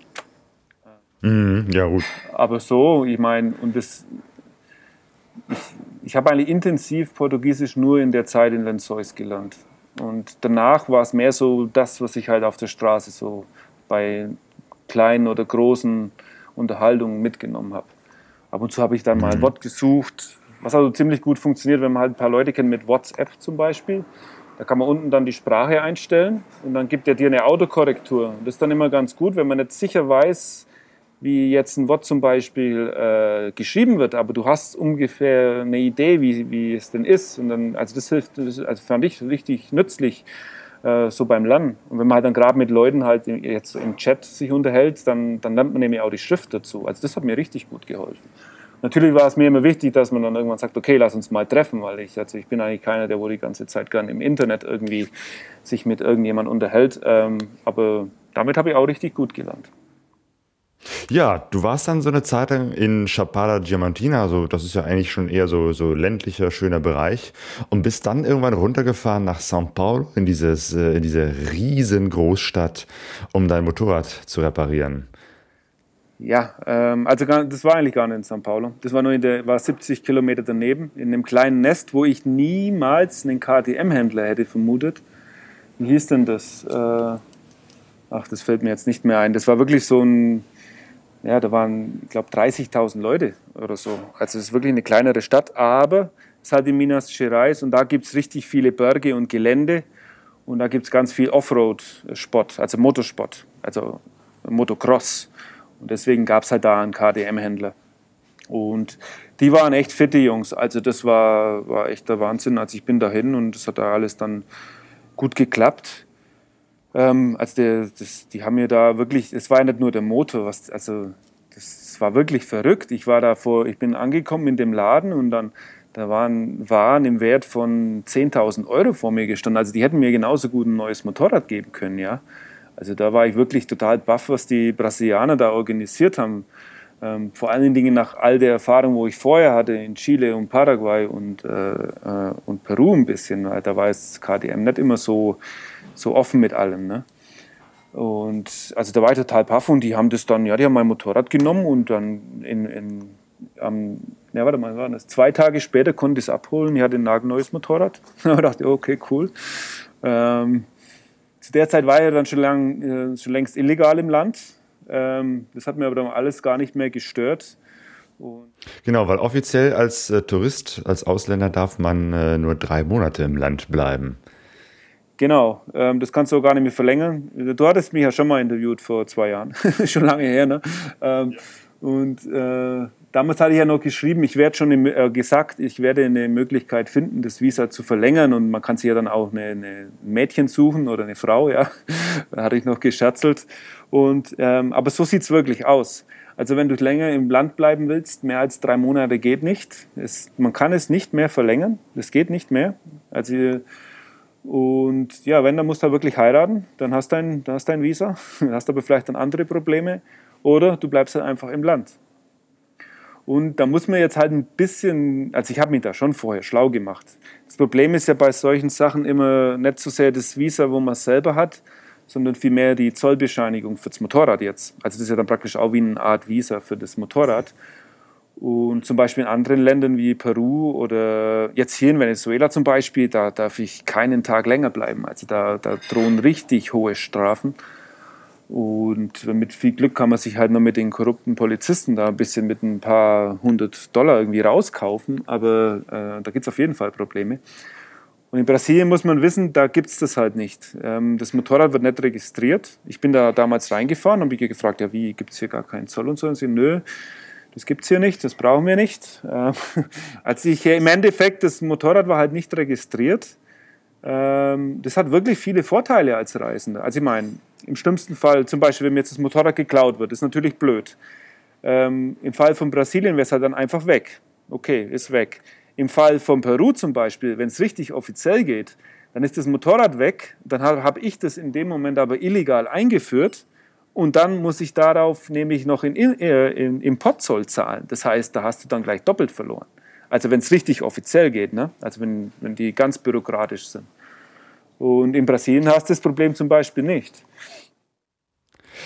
Mhm, ja, gut. Aber so, ich meine, und das ich, habe eigentlich intensiv Portugiesisch nur in der Zeit in Lençóis gelernt. Und danach war es mehr so das, was ich halt auf der Straße so bei kleinen oder großen Unterhaltungen mitgenommen habe. Ab und zu habe ich dann mal ein mhm. Wort gesucht, was also ziemlich gut funktioniert, wenn man halt ein paar Leute kennt mit WhatsApp zum Beispiel. Da kann man unten dann die Sprache einstellen und dann gibt er dir eine Autokorrektur. Das ist dann immer ganz gut, wenn man nicht sicher weiß, wie jetzt ein Wort zum Beispiel äh, geschrieben wird, aber du hast ungefähr eine Idee, wie, wie es denn ist. Und dann, also das hilft, das, also fand ich richtig nützlich. äh, so beim Lernen. Und wenn man halt dann gerade mit Leuten halt jetzt im Chat sich unterhält, dann, dann lernt man nämlich auch die Schrift dazu. Also das hat mir richtig gut geholfen. Natürlich war es mir immer wichtig, dass man dann irgendwann sagt, okay, lass uns mal treffen, weil ich, also ich bin eigentlich keiner, der wo die ganze Zeit gern im Internet irgendwie sich mit irgendjemand unterhält. Ähm, aber damit habe ich auch richtig gut gelernt. Ja, du warst dann so eine Zeit lang in Chapada Diamantina, also das ist ja eigentlich schon eher so, so ländlicher, schöner Bereich und bist dann irgendwann runtergefahren nach São Paulo in, dieses, äh, in diese riesen Großstadt, um dein Motorrad zu reparieren. Ja, ähm, also das war eigentlich gar nicht in São Paulo. Das war nur in der, war 70 Kilometer daneben, in einem kleinen Nest, wo ich niemals einen KTM-Händler hätte vermutet. Wie hieß denn das? Äh, ach, das fällt mir jetzt nicht mehr ein. Das war wirklich so ein, ja, da waren, ich glaube, 30.000 Leute oder so. Also es ist wirklich eine kleinere Stadt, aber es hat in Minas Gerais und da gibt es richtig viele Berge und Gelände und da gibt es ganz viel Offroad-Sport, also Motorsport, also Motocross. Und deswegen gab es halt da einen KDM-Händler. Und die waren echt fitte Jungs. Also das war, war echt der Wahnsinn. Also ich bin dahin und es hat da alles dann gut geklappt. Ähm, also der, das, die haben mir da wirklich, es war ja nicht nur der Motor, was, also das war wirklich verrückt. Ich war da vor, ich bin angekommen in dem Laden und dann da waren Waren im Wert von 10.000 Euro vor mir gestanden. Also die hätten mir genauso gut ein neues Motorrad geben können, ja. Also da war ich wirklich total baff, was die Brasilianer da organisiert haben. Ähm, vor allen Dingen nach all der Erfahrung, wo ich vorher hatte in Chile und Paraguay und, äh, äh, und Peru ein bisschen. Da war es KDM nicht immer so, so offen mit allem. Ne? Und also da war ich total baff und die haben das dann, ja, die haben mein Motorrad genommen und dann in, in am, ja, warte mal, war das? Zwei Tage später konnte ich es abholen. Ich hatte ein nagelneues Motorrad. da dachte ich, okay, cool. Ähm, zu der Zeit war er dann schon, lang, äh, schon längst illegal im Land. Ähm, das hat mir aber dann alles gar nicht mehr gestört. Und genau, weil offiziell als äh, Tourist, als Ausländer darf man äh, nur drei Monate im Land bleiben. Genau, ähm, das kannst du auch gar nicht mehr verlängern. Du hattest mich ja schon mal interviewt vor zwei Jahren, schon lange her. Ne? Ähm, ja. Und äh, damals hatte ich ja noch geschrieben, ich werde schon äh, gesagt, ich werde eine Möglichkeit finden, das Visa zu verlängern und man kann sich ja dann auch eine, eine Mädchen suchen oder eine Frau, ja. da hatte ich noch gescherzelt. Und, ähm, aber so sieht es wirklich aus. Also wenn du länger im Land bleiben willst, mehr als drei Monate geht nicht. Es, man kann es nicht mehr verlängern, das geht nicht mehr. Also und ja, wenn, dann musst du halt wirklich heiraten, dann hast du ein, dann hast du ein Visa, dann hast aber vielleicht dann andere Probleme oder du bleibst halt einfach im Land. Und da muss man jetzt halt ein bisschen, also ich habe mich da schon vorher schlau gemacht. Das Problem ist ja bei solchen Sachen immer nicht so sehr das Visa, wo man es selber hat, sondern vielmehr die Zollbescheinigung für das Motorrad jetzt. Also das ist ja dann praktisch auch wie eine Art Visa für das Motorrad. Und zum Beispiel in anderen Ländern wie Peru oder jetzt hier in Venezuela zum Beispiel, da darf ich keinen Tag länger bleiben. Also da, da drohen richtig hohe Strafen. Und mit viel Glück kann man sich halt nur mit den korrupten Polizisten da ein bisschen mit ein paar hundert Dollar irgendwie rauskaufen. Aber äh, da gibt es auf jeden Fall Probleme. Und in Brasilien muss man wissen, da gibt es das halt nicht. Ähm, das Motorrad wird nicht registriert. Ich bin da damals reingefahren und habe gefragt, ja, wie gibt es hier gar keinen Zoll und so? Und sie, nö, das gibt es hier nicht, das brauchen wir nicht. Äh, als ich im Endeffekt, das Motorrad war halt nicht registriert. Ähm, das hat wirklich viele Vorteile als Reisender. Also ich meine, im schlimmsten Fall, zum Beispiel, wenn mir jetzt das Motorrad geklaut wird, ist natürlich blöd. Ähm, Im Fall von Brasilien wäre es halt dann einfach weg. Okay, ist weg. Im Fall von Peru zum Beispiel, wenn es richtig offiziell geht, dann ist das Motorrad weg. Dann habe hab ich das in dem Moment aber illegal eingeführt. Und dann muss ich darauf nämlich noch in, äh, in, Importzoll zahlen. Das heißt, da hast du dann gleich doppelt verloren. Also wenn es richtig offiziell geht, ne? also wenn, wenn die ganz bürokratisch sind. Und in Brasilien hast du das Problem zum Beispiel nicht.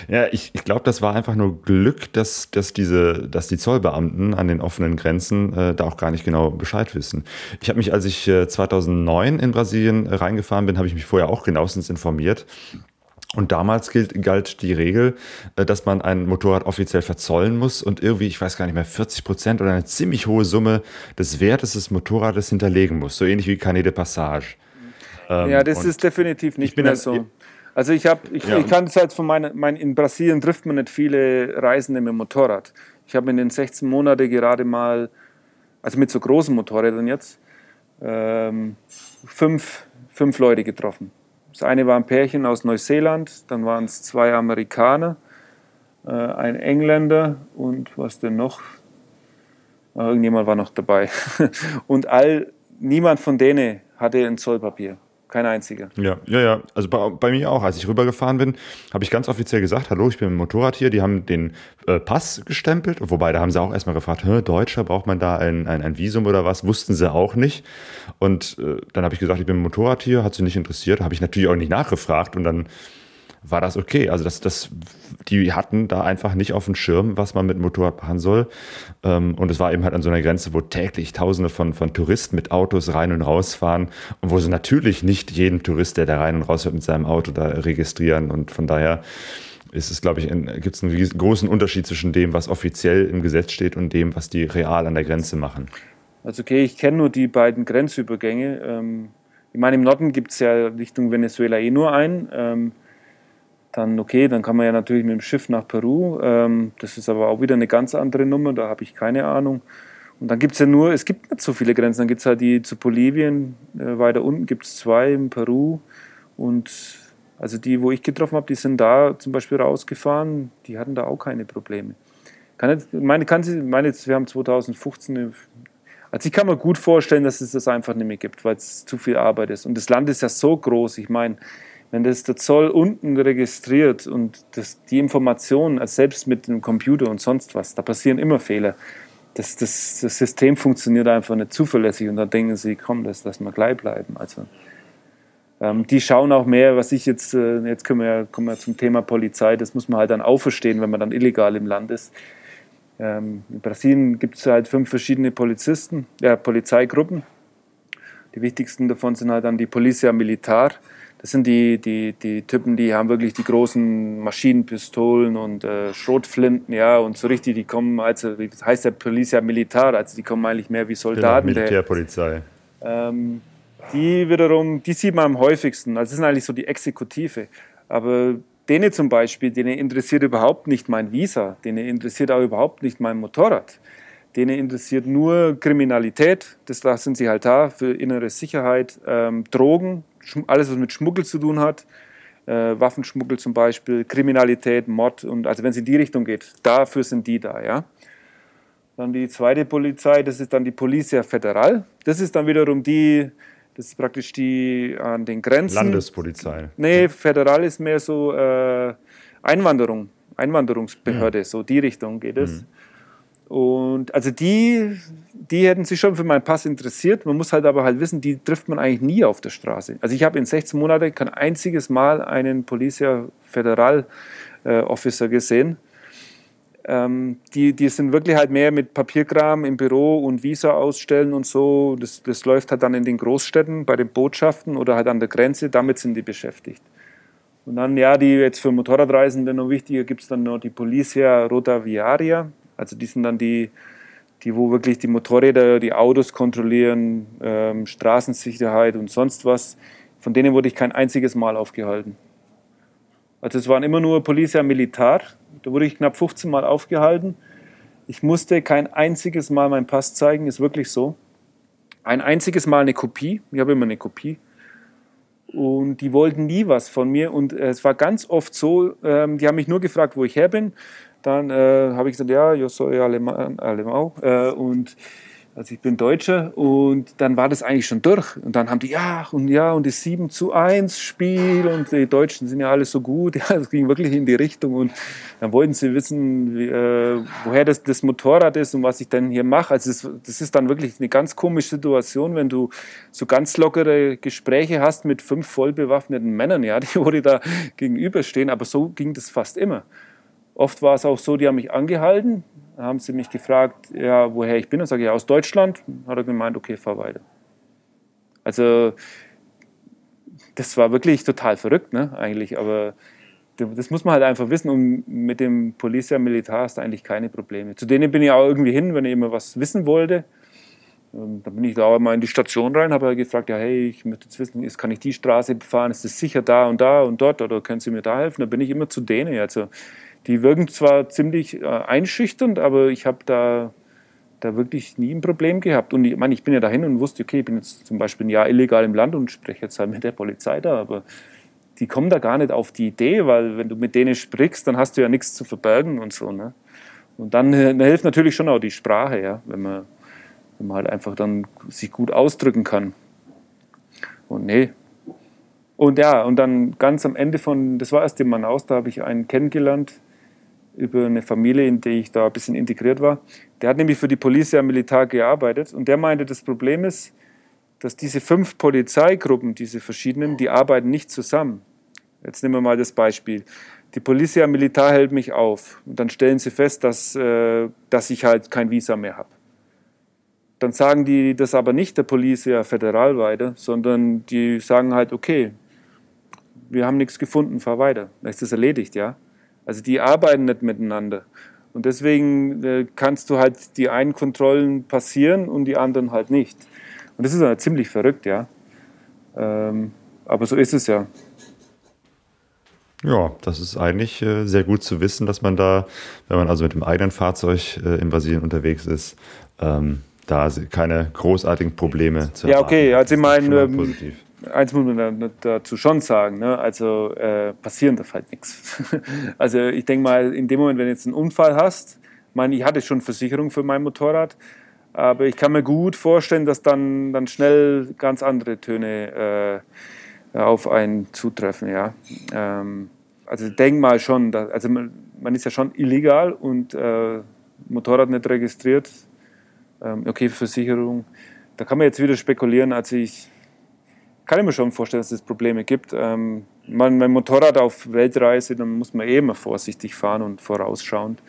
Ja, ich, ich glaube, das war einfach nur Glück, dass, dass, diese, dass die Zollbeamten an den offenen Grenzen äh, da auch gar nicht genau Bescheid wissen. Ich habe mich, als ich äh, 2009 in Brasilien reingefahren bin, habe ich mich vorher auch genauestens informiert. Und damals gilt, galt die Regel, äh, dass man ein Motorrad offiziell verzollen muss und irgendwie, ich weiß gar nicht mehr, 40 Prozent oder eine ziemlich hohe Summe des Wertes des Motorrades hinterlegen muss. So ähnlich wie Canet de Passage. Ähm, ja, das ist definitiv nicht mehr so. Also ich habe, ich, ja. ich kann es halt von meinen, mein, in Brasilien trifft man nicht viele Reisende mit dem Motorrad. Ich habe in den 16 Monaten gerade mal, also mit so großen Motorrädern jetzt, ähm, fünf, fünf Leute getroffen. Das eine war ein Pärchen aus Neuseeland, dann waren es zwei Amerikaner, äh, ein Engländer und was denn noch? Ah, irgendjemand war noch dabei. und all, niemand von denen hatte ein Zollpapier. Kein einziger. Ja, ja, ja. Also bei, bei mir auch. Als ich rübergefahren bin, habe ich ganz offiziell gesagt, hallo, ich bin ein Motorrad hier. Die haben den äh, Pass gestempelt. Wobei, da haben sie auch erstmal gefragt, Deutscher, braucht man da ein, ein, ein, Visum oder was? Wussten sie auch nicht. Und äh, dann habe ich gesagt, ich bin ein Motorrad hier, hat sie nicht interessiert. Habe ich natürlich auch nicht nachgefragt. Und dann war das okay. Also das, das, die hatten da einfach nicht auf dem Schirm, was man mit Motorrad machen soll. Ähm, und es war eben halt an so einer Grenze, wo täglich Tausende von, von Touristen mit Autos rein und raus fahren und wo sie natürlich nicht jeden Tourist, der da rein und raus fährt mit seinem Auto, da registrieren. Und von daher ist es, glaube ich, gibt es einen großen Unterschied zwischen dem, was offiziell im Gesetz steht und dem, was die real an der Grenze machen. Also okay, ich kenne nur die beiden Grenzübergänge. Ähm, ich meine, im Norden gibt es ja Richtung Venezuela eh nur einen. Dann okay, dann kann man ja natürlich mit dem Schiff nach Peru. Ähm, das ist aber auch wieder eine ganz andere Nummer, da habe ich keine Ahnung. Und dann gibt es ja nur, es gibt nicht so viele Grenzen. Dann gibt es halt die zu Bolivien, äh, weiter unten gibt es zwei in Peru. Und also die, wo ich getroffen habe, die sind da zum Beispiel rausgefahren, die hatten da auch keine Probleme. Kann nicht, meine, kann sie, meine, wir haben 2015 also ich kann mir gut vorstellen, dass es das einfach nicht mehr gibt, weil es zu viel Arbeit ist. Und das Land ist ja so groß. Ich meine, wenn das der Zoll unten registriert und das, die Informationen, also selbst mit dem Computer und sonst was, da passieren immer Fehler. Das, das, das System funktioniert einfach nicht zuverlässig und dann denken sie, komm, das lassen wir gleich bleiben. Also ähm, die schauen auch mehr, was ich jetzt, äh, jetzt können wir, kommen wir zum Thema Polizei, das muss man halt dann auferstehen, wenn man dann illegal im Land ist. Ähm, in Brasilien gibt es halt fünf verschiedene Polizisten, äh, Polizeigruppen. Die wichtigsten davon sind halt dann die Polizia Militar. Das sind die, die, die Typen, die haben wirklich die großen Maschinenpistolen und äh, Schrotflinten, ja, und so richtig, die kommen, also, wie heißt der Polizia Militar, also die kommen eigentlich mehr wie Soldaten. Genau, Militärpolizei. Ähm, die wiederum, die sieht man am häufigsten, also das sind eigentlich so die Exekutive. Aber denen zum Beispiel, denen interessiert überhaupt nicht mein Visa, denen interessiert auch überhaupt nicht mein Motorrad. Denen interessiert nur Kriminalität, das sind sie halt da für innere Sicherheit, ähm, Drogen, alles, was mit Schmuggel zu tun hat, äh, Waffenschmuggel zum Beispiel, Kriminalität, Mord und also wenn es in die Richtung geht, dafür sind die da, ja. Dann die zweite Polizei, das ist dann die Policia Federal. Das ist dann wiederum die, das ist praktisch die an den Grenzen. Landespolizei. Nee, Federal ist mehr so äh, Einwanderung, Einwanderungsbehörde, ja. so die Richtung geht es. Mhm. Und also die, die hätten sich schon für meinen Pass interessiert. Man muss halt aber halt wissen, die trifft man eigentlich nie auf der Straße. Also ich habe in 16 Monaten kein einziges Mal einen Policia Federal äh, Officer gesehen. Ähm, die, die sind wirklich halt mehr mit Papierkram im Büro und Visa ausstellen und so. Das, das läuft halt dann in den Großstädten bei den Botschaften oder halt an der Grenze. Damit sind die beschäftigt. Und dann, ja, die jetzt für Motorradreisende noch wichtiger, gibt es dann noch die Policia Rotaviaria. Also die sind dann die, die wo wirklich die Motorräder, die Autos kontrollieren, ähm, Straßensicherheit und sonst was. Von denen wurde ich kein einziges Mal aufgehalten. Also es waren immer nur Policia Militar. Da wurde ich knapp 15 Mal aufgehalten. Ich musste kein einziges Mal meinen Pass zeigen, ist wirklich so. Ein einziges Mal eine Kopie. Ich habe immer eine Kopie. Und die wollten nie was von mir. Und es war ganz oft so, ähm, die haben mich nur gefragt, wo ich her bin. Dann äh, habe ich gesagt, ja, yo soy alemán, alemán. Äh, und also ich bin Deutscher und dann war das eigentlich schon durch. Und dann haben die, ja, und ja, und das 7 zu 1 Spiel und die Deutschen sind ja alle so gut. Ja, es ging wirklich in die Richtung. Und dann wollten sie wissen, wie, äh, woher das, das Motorrad ist und was ich denn hier mache. Also das, das ist dann wirklich eine ganz komische Situation, wenn du so ganz lockere Gespräche hast mit fünf voll bewaffneten Männern, ja, die wo die da gegenüberstehen. Aber so ging das fast immer. Oft war es auch so, die haben mich angehalten, dann haben sie mich gefragt, ja, woher ich bin. Und sage ich, ja, aus Deutschland. Dann hat er gemeint, okay, fahr weiter. Also das war wirklich total verrückt, ne, eigentlich. Aber das muss man halt einfach wissen. Und mit dem Policia Militar hast du eigentlich keine Probleme. Zu denen bin ich auch irgendwie hin, wenn ich immer was wissen wollte. Ähm, dann bin ich da mal in die Station rein, habe gefragt, ja, hey, ich möchte jetzt wissen, kann ich die Straße befahren? Ist das sicher da und da und dort? Oder können Sie mir da helfen? Da bin ich immer zu denen. Also die wirken zwar ziemlich äh, einschüchternd, aber ich habe da, da wirklich nie ein Problem gehabt. Und ich meine, ich bin ja dahin und wusste, okay, ich bin jetzt zum Beispiel ein Jahr illegal im Land und spreche jetzt halt mit der Polizei da, aber die kommen da gar nicht auf die Idee, weil wenn du mit denen sprichst, dann hast du ja nichts zu verbergen und so. Ne? Und dann, dann hilft natürlich schon auch die Sprache, ja, wenn man, wenn man halt einfach dann sich gut ausdrücken kann. Und nee. Und ja, und dann ganz am Ende von, das war erst in Manaus, da habe ich einen kennengelernt über eine Familie, in die ich da ein bisschen integriert war. Der hat nämlich für die Polizei Militar gearbeitet und der meinte, das Problem ist, dass diese fünf Polizeigruppen, diese verschiedenen, die arbeiten nicht zusammen. Jetzt nehmen wir mal das Beispiel. Die Polizia Militar hält mich auf und dann stellen sie fest, dass, äh, dass ich halt kein Visa mehr habe. Dann sagen die das aber nicht der Polizia Federal weiter, sondern die sagen halt, okay, wir haben nichts gefunden, fahr weiter. Dann ist das erledigt, ja. Also die arbeiten nicht miteinander. Und deswegen äh, kannst du halt die einen Kontrollen passieren und die anderen halt nicht. Und das ist ja ziemlich verrückt, ja. Ähm, aber so ist es ja. Ja, das ist eigentlich äh, sehr gut zu wissen, dass man da, wenn man also mit dem eigenen Fahrzeug äh, in Brasilien unterwegs ist, ähm, da keine großartigen Probleme zu haben. Ja, okay, also ich meine, ähm, eins muss man dazu schon sagen, ne? also äh, passieren darf halt nichts. Also ich denke mal, in dem Moment, wenn du jetzt einen Unfall hast, meine, ich hatte schon Versicherung für mein Motorrad, aber ich kann mir gut vorstellen, dass dann, dann schnell ganz andere Töne äh, auf einen zutreffen. Ja. Ähm, also ich denke mal schon, dass, also man, man, ist ja schon illegal und äh, Motorrad nicht registriert. Ähm, okay, Versicherung. Da kann man jetzt wieder spekulieren. Also ich kann mir schon vorstellen, dass es Probleme gibt. Ähm, man, mein Motorrad auf Weltreise, dann muss man eh immer vorsichtig fahren und vorausschauend.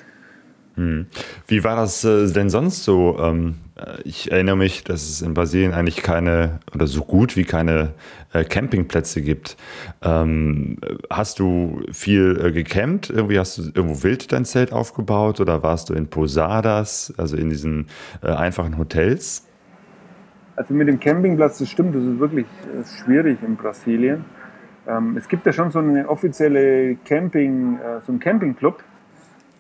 Hm. Wie war das äh, denn sonst so? Ähm, äh, ich erinnere mich, dass es in Brasilien eigentlich keine oder so gut wie keine äh, Campingplätze gibt. Ähm, hast du viel äh, gecampt? Irgendwie hast du irgendwo wild dein Zelt aufgebaut oder warst du in Posadas, also in diesen äh, einfachen Hotels? Also mit dem Campingplatz, das stimmt, das ist wirklich ist schwierig in Brasilien. Ähm, es gibt ja schon so eine offizielle Camping, äh, so einen Campingclub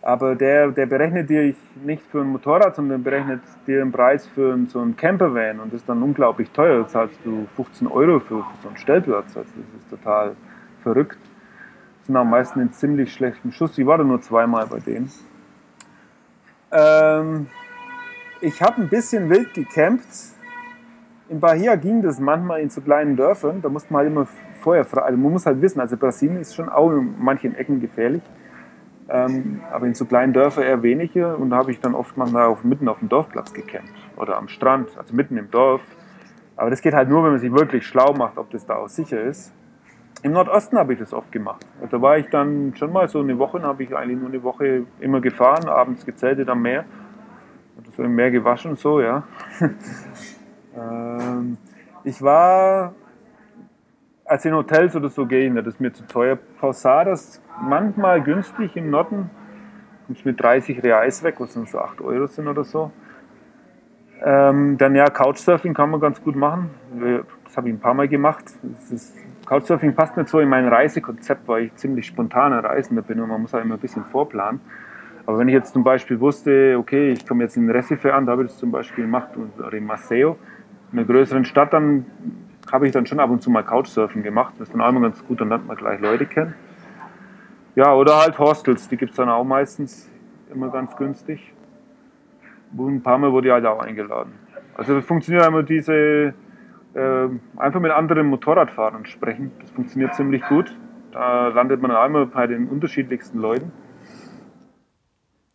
aber der, der berechnet dir nicht für ein Motorrad, sondern berechnet dir den Preis für so einen Campervan und das ist dann unglaublich teuer. Da zahlst du 15 Euro für, für so einen Stellplatz. Also das ist total verrückt. Sind am meisten in ziemlich schlechtem Schuss. Ich war da nur zweimal bei denen. Ähm, ich habe ein bisschen wild gecampt. In Bahia ging das manchmal in so kleinen Dörfern. Da muss man halt immer vorher fragen. Also man muss halt wissen, also Brasilien ist schon auch in manchen Ecken gefährlich. Ähm, aber in so kleinen Dörfern eher wenige und da habe ich dann oft manchmal auf, mitten auf dem Dorfplatz gecampt oder am Strand, also mitten im Dorf. Aber das geht halt nur, wenn man sich wirklich schlau macht, ob das da auch sicher ist. Im Nordosten habe ich das oft gemacht. Da war ich dann schon mal so eine Woche, habe ich eigentlich nur eine Woche immer gefahren, abends gezeltet am Meer und so im Meer gewaschen so, ja. ähm, ich war also in Hotels oder so gehe ich nicht, das ist mir zu teuer. Posadas manchmal günstig im Norden, kommst mit 30 Reais weg, was dann so 8 Euro sind oder so. Ähm, dann ja, Couchsurfing kann man ganz gut machen. Das habe ich ein paar Mal gemacht. Ist, Couchsurfing passt nicht so in mein Reisekonzept, weil ich ziemlich spontaner Reisender bin und man muss halt immer ein bisschen vorplanen. Aber wenn ich jetzt zum Beispiel wusste, okay, ich komme jetzt in Recife an, da habe ich das zum Beispiel gemacht, oder in Maceo, einer größeren Stadt, dann habe ich dann schon ab und zu mal Couchsurfen gemacht. Das ist dann auch immer ganz gut, dann lernt man gleich Leute kennen. Ja, oder halt Hostels, die gibt es dann auch meistens immer ganz günstig. Und ein paar Mal wurde ich halt auch eingeladen. Also das funktioniert immer diese, äh, einfach mit anderen Motorradfahrern sprechen. Das funktioniert ziemlich gut. Da landet man einmal bei den unterschiedlichsten Leuten.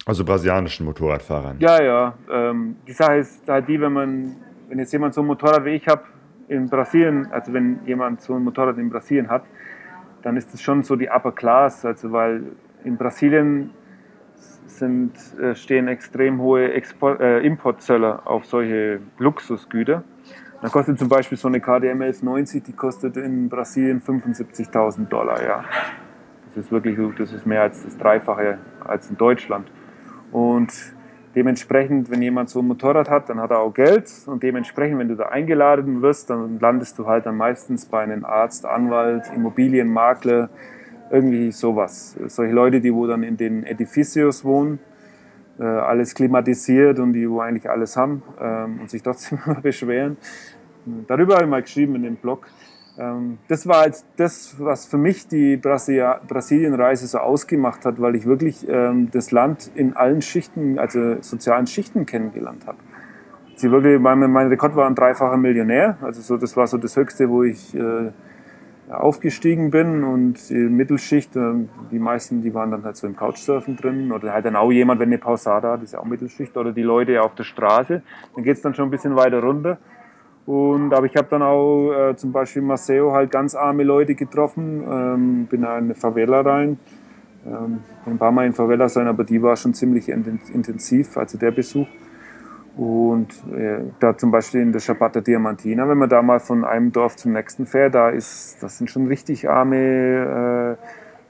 Also brasilianischen Motorradfahrern. Ja, ja. Ähm, die Sache ist halt die, wenn man, wenn jetzt jemand so ein Motorrad wie ich habe, in Brasilien, also wenn jemand so ein Motorrad in Brasilien hat, dann ist es schon so die Upper Class, also weil in Brasilien sind, äh, stehen extrem hohe Export, äh, Importzölle auf solche Luxusgüter. Dann kostet zum Beispiel so eine KDM 1190, die kostet in Brasilien 75.000 Dollar. Ja. Das ist wirklich, das ist mehr als das Dreifache als in Deutschland. Und Dementsprechend, wenn jemand so ein Motorrad hat, dann hat er auch Geld und dementsprechend, wenn du da eingeladen wirst, dann landest du halt dann meistens bei einem Arzt, Anwalt, Immobilienmakler, irgendwie sowas. Solche Leute, die wo dann in den Edificios wohnen, äh, alles klimatisiert und die wo eigentlich alles haben ähm, und sich trotzdem beschweren. Darüber habe ich mal geschrieben in dem Blog. Ähm, das war jetzt das, was für mich die Brasilienreise so ausgemacht hat, weil ich wirklich ähm, das Land in allen Schichten, also sozialen Schichten kennengelernt habe. Sie wirklich, mein, mein Rekord war ein dreifacher Millionär, also so, das war so das Höchste, wo ich äh, aufgestiegen bin. Und die Mittelschicht, äh, die meisten, die waren dann halt so im Couchsurfen drin. Oder halt dann auch jemand, wenn eine Pausada hat, ist ja auch Mittelschicht. Oder die Leute auf der Straße, dann geht es dann schon ein bisschen weiter runter. Und, aber ich habe dann auch äh, zum Beispiel in Maceo halt ganz arme Leute getroffen, ähm, bin in eine Favela rein, ähm, ein paar Mal in Favela sein, aber die war schon ziemlich intensiv, also der Besuch. Und äh, da zum Beispiel in der Ciabatta Diamantina, wenn man da mal von einem Dorf zum nächsten fährt, da ist, das sind schon richtig arme,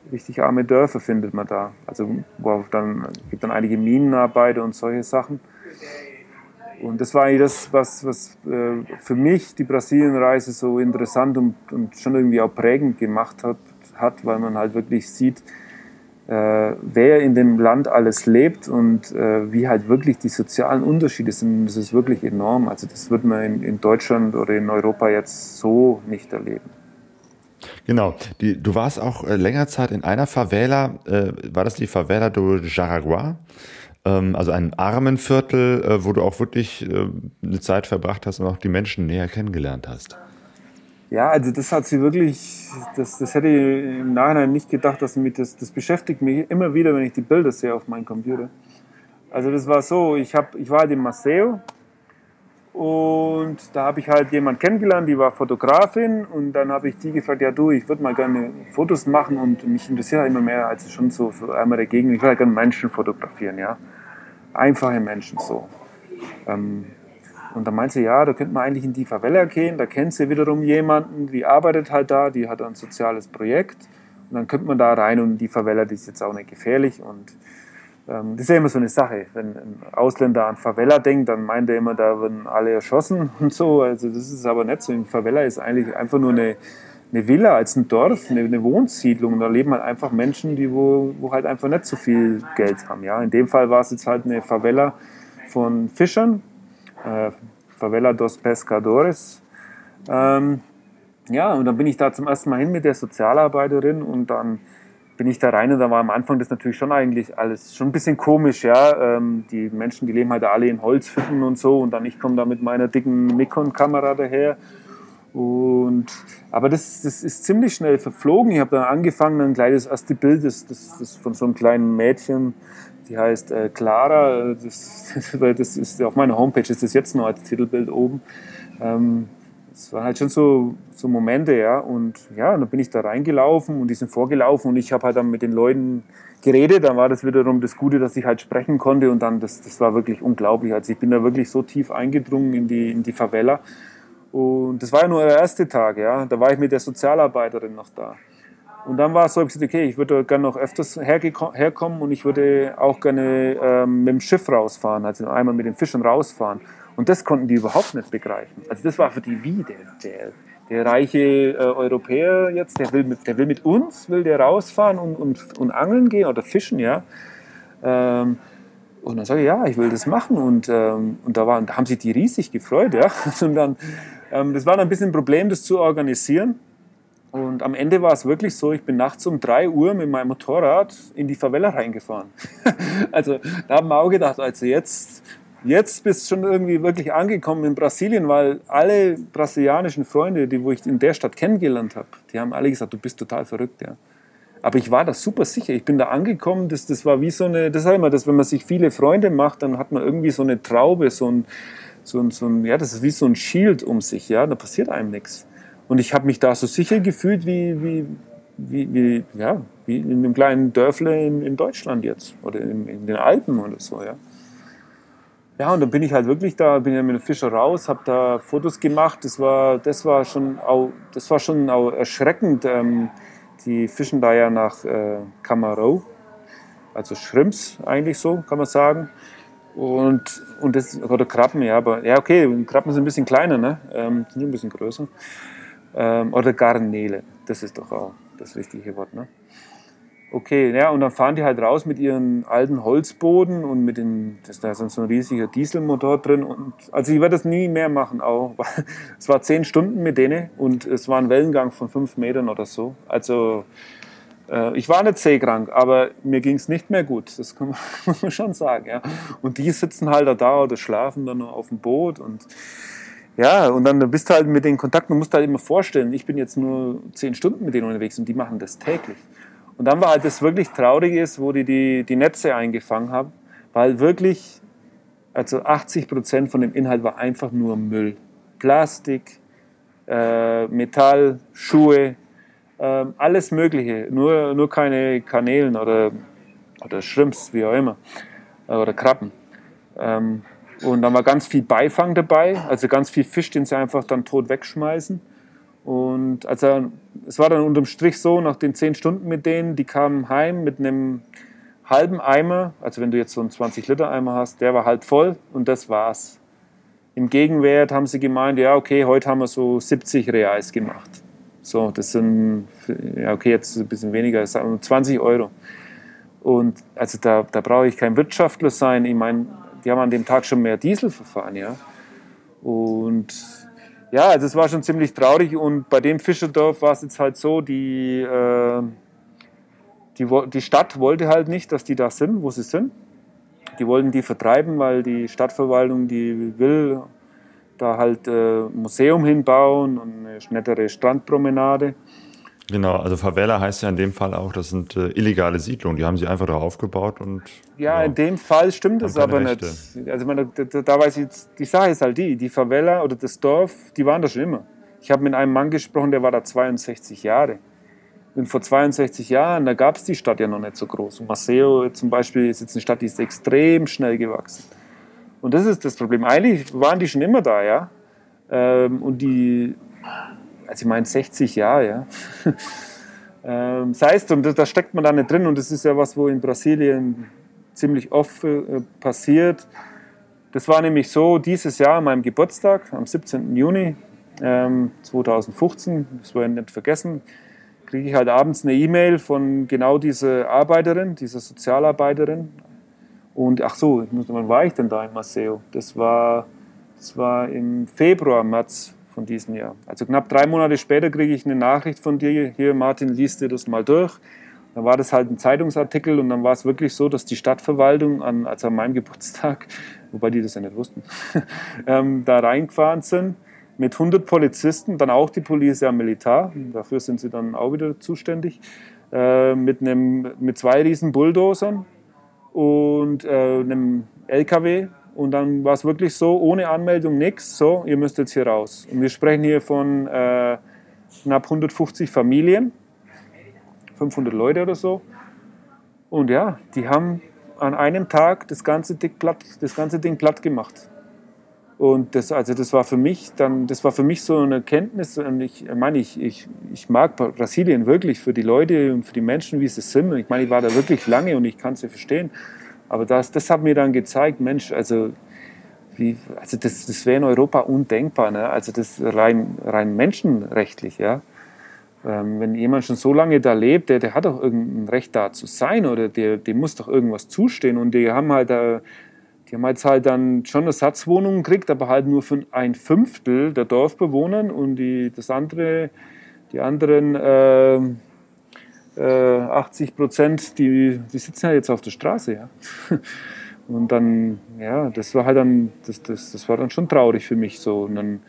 äh, richtig arme Dörfer findet man da. Also wo dann gibt dann einige Minenarbeiter und solche Sachen. Und das war eigentlich das, was, was äh, für mich die Brasilienreise so interessant und, und schon irgendwie auch prägend gemacht hat, hat, weil man halt wirklich sieht, äh, wer in dem Land alles lebt und äh, wie halt wirklich die sozialen Unterschiede sind. Das ist wirklich enorm. Also das wird man in, in Deutschland oder in Europa jetzt so nicht erleben. Genau. Die, du warst auch äh, länger Zeit in einer Favela. Äh, war das die Favela do Jaraguá? Ähm, also ein Armenviertel, äh, wo du auch wirklich äh, eine Zeit verbracht hast und auch die Menschen näher kennengelernt hast. Ja, also das hat sie wirklich, das, das hätte ich im Nachhinein nicht gedacht, dass mich das, das beschäftigt mich immer wieder, wenn ich die Bilder sehe auf meinem Computer. Also das war so, ich, hab, ich war halt in Maceo und da habe ich halt jemanden kennengelernt, die war Fotografin. Und dann habe ich die gefragt, ja du, ich würde mal gerne Fotos machen. Und mich interessiert immer mehr als schon so, so einmal der ich würde halt gerne Menschen fotografieren, ja. Einfache Menschen so. Ähm, und dann meinte sie, ja, da könnte man eigentlich in die Favela gehen, da kennt sie wiederum jemanden, die arbeitet halt da, die hat ein soziales Projekt. Und dann könnte man da rein und die Favela, die ist jetzt auch nicht gefährlich. Und ähm, das ist ja immer so eine Sache. Wenn ein Ausländer an Favela denkt, dann meint er immer, da werden alle erschossen und so. Also das ist aber nicht so. In Favela ist eigentlich einfach nur eine, eine Villa als ein Dorf, eine, eine Wohnsiedlung. Da leben halt einfach Menschen, die wo, wo halt einfach nicht so viel Geld haben. Ja? In dem Fall war es jetzt halt eine Favela von Fischern, äh, Favela dos Pescadores. Ähm, ja, und dann bin ich da zum ersten Mal hin mit der Sozialarbeiterin und dann bin ich da rein und da war am Anfang das natürlich schon eigentlich alles schon ein bisschen komisch, ja. Ähm, die Menschen, die leben halt alle in Holzhütten und so und dann ich komme da mit meiner dicken Nikon-Kamera daher. Und, aber das, das ist ziemlich schnell verflogen. Ich habe dann angefangen, ein kleines erste Bild das, das, das von so einem kleinen Mädchen, die heißt äh, Clara. Das, das, ist auf meiner Homepage, ist das jetzt noch als Titelbild oben. Ähm, es waren halt schon so, so Momente, ja. Und ja, dann bin ich da reingelaufen und die sind vorgelaufen und ich habe halt dann mit den Leuten geredet. Dann war das wiederum das Gute, dass ich halt sprechen konnte und dann, das, das war wirklich unglaublich. Also ich bin da wirklich so tief eingedrungen in die, in die Favela. Und das war ja nur der erste Tag, ja. Da war ich mit der Sozialarbeiterin noch da. Und dann war es so, ich gesagt, okay, ich würde gerne noch öfters herkommen und ich würde auch gerne ähm, mit dem Schiff rausfahren, also einmal mit den Fischern rausfahren. Und das konnten die überhaupt nicht begreifen. Also das war für die wie der, der, der reiche äh, Europäer jetzt, der will, mit, der will mit uns, will der rausfahren und, und, und angeln gehen oder fischen, ja. Ähm, und dann sage ich, ja, ich will das machen. Und, ähm, und da, waren, da haben sich die riesig gefreut, ja. Und dann, ähm, das war dann ein bisschen ein Problem, das zu organisieren. Und am Ende war es wirklich so, ich bin nachts um 3 Uhr mit meinem Motorrad in die Favela reingefahren. also da haben wir auch gedacht, also jetzt Jetzt bist du schon irgendwie wirklich angekommen in Brasilien, weil alle brasilianischen Freunde, die wo ich in der Stadt kennengelernt habe, die haben alle gesagt, du bist total verrückt, ja. Aber ich war da super sicher. Ich bin da angekommen. Das, das war wie so eine, das sag ich mal, dass wenn man sich viele Freunde macht, dann hat man irgendwie so eine Traube, so ein, so ein, so ein ja, das ist wie so ein Shield um sich, ja. Da passiert einem nichts. Und ich habe mich da so sicher gefühlt wie, wie, wie, wie, ja, wie in einem kleinen Dörfle in, in Deutschland jetzt oder in, in den Alpen oder so, ja. Ja, und dann bin ich halt wirklich da, bin ja mit dem Fischer raus, habe da Fotos gemacht. Das war, das war schon, auch, das war schon auch erschreckend. Ähm, die fischen da ja nach äh, Camarão, also Shrimps eigentlich so, kann man sagen. Und, und das, oder Krabben, ja, aber ja, okay, Krabben sind ein bisschen kleiner, ne? Ähm, sind ein bisschen größer. Ähm, oder Garnele, das ist doch auch das richtige Wort, ne? Okay, ja, und dann fahren die halt raus mit ihren alten Holzboden und mit dem, das, da ist so ein riesiger Dieselmotor drin. Und, also ich werde das nie mehr machen, auch. Es war zehn Stunden mit denen und es war ein Wellengang von fünf Metern oder so. Also äh, ich war nicht seekrank, aber mir ging es nicht mehr gut. Das kann man schon sagen, ja. Und die sitzen halt da oder schlafen dann noch auf dem Boot und ja, und dann bist du halt mit den Kontakten, musst du halt immer vorstellen, ich bin jetzt nur zehn Stunden mit denen unterwegs und die machen das täglich. Und dann war halt das wirklich Traurige ist, wo die, die die Netze eingefangen haben, weil wirklich, also 80 Prozent von dem Inhalt war einfach nur Müll. Plastik, äh, Metall, Schuhe, äh, alles Mögliche, nur, nur keine Kanälen oder, oder Shrimps, wie auch immer, oder Krabben. Ähm, und dann war ganz viel Beifang dabei, also ganz viel Fisch, den sie einfach dann tot wegschmeißen. Und also es war dann unterm Strich so, nach den zehn Stunden mit denen, die kamen heim mit einem halben Eimer, also wenn du jetzt so einen 20-Liter-Eimer hast, der war halb voll und das war's. Im Gegenwert haben sie gemeint, ja, okay, heute haben wir so 70 Reais gemacht. So, das sind, ja, okay, jetzt ein bisschen weniger, 20 Euro. Und also da, da brauche ich kein Wirtschaftler sein. Ich meine, die haben an dem Tag schon mehr Diesel verfahren, ja. Und ja, also es war schon ziemlich traurig und bei dem Fischerdorf war es jetzt halt so, die, äh, die, die Stadt wollte halt nicht, dass die da sind, wo sie sind. Die wollten die vertreiben, weil die Stadtverwaltung, die will da halt äh, Museum hinbauen und eine nettere Strandpromenade. Genau, also Favela heißt ja in dem Fall auch, das sind äh, illegale Siedlungen, die haben sie einfach da aufgebaut und. Ja, ja in dem Fall stimmt es aber Rechte. nicht. Also meine, da, da, weiß ich jetzt, die Sache ist halt die, die Favela oder das Dorf, die waren da schon immer. Ich habe mit einem Mann gesprochen, der war da 62 Jahre. Und vor 62 Jahren, da gab es die Stadt ja noch nicht so groß. Und Maceo zum Beispiel ist jetzt eine Stadt, die ist extrem schnell gewachsen. Und das ist das Problem. Eigentlich waren die schon immer da, ja. Ähm, und die also ich meine 60 Jahre, ja. ähm, das heißt, und da steckt man da nicht drin und das ist ja was, wo in Brasilien ziemlich oft äh, passiert. Das war nämlich so, dieses Jahr an meinem Geburtstag, am 17. Juni ähm, 2015, das war ich nicht vergessen, kriege ich halt abends eine E-Mail von genau dieser Arbeiterin, dieser Sozialarbeiterin. Und ach so, wann war ich denn da in Maceo? Das war, das war im Februar, März von diesem Jahr. Also knapp drei Monate später kriege ich eine Nachricht von dir, hier Martin, liest dir das mal durch. Dann war das halt ein Zeitungsartikel und dann war es wirklich so, dass die Stadtverwaltung an, also an meinem Geburtstag, wobei die das ja nicht wussten, ähm, da reingefahren sind mit 100 Polizisten, dann auch die Polizei Militar, dafür sind sie dann auch wieder zuständig, äh, mit, einem, mit zwei riesen Bulldozern und äh, einem LKW und dann war es wirklich so, ohne Anmeldung nichts, so, ihr müsst jetzt hier raus. Und wir sprechen hier von äh, knapp 150 Familien, 500 Leute oder so. Und ja, die haben an einem Tag das ganze Ding platt, das ganze Ding platt gemacht. Und das, also das war für mich dann, das war für mich so eine Erkenntnis. Und ich meine, ich, ich, ich mag Brasilien wirklich für die Leute und für die Menschen, wie sie sind. Ich meine, ich war da wirklich lange und ich kann sie verstehen. Aber das, das hat mir dann gezeigt, Mensch, also, wie, also das, das wäre in Europa undenkbar. Ne? Also das rein, rein menschenrechtlich, ja. Ähm, wenn jemand schon so lange da lebt, der, der hat doch irgendein Recht da zu sein oder der, dem muss doch irgendwas zustehen. Und die haben halt da, die haben jetzt halt dann schon Ersatzwohnungen gekriegt, aber halt nur für ein Fünftel der Dorfbewohner und die, das andere, die anderen äh, 80 äh, Prozent, die, die sitzen ja jetzt auf der Straße. Ja. Und dann, ja, das war halt dann, das, das, das war dann schon traurig für mich so. Und dann,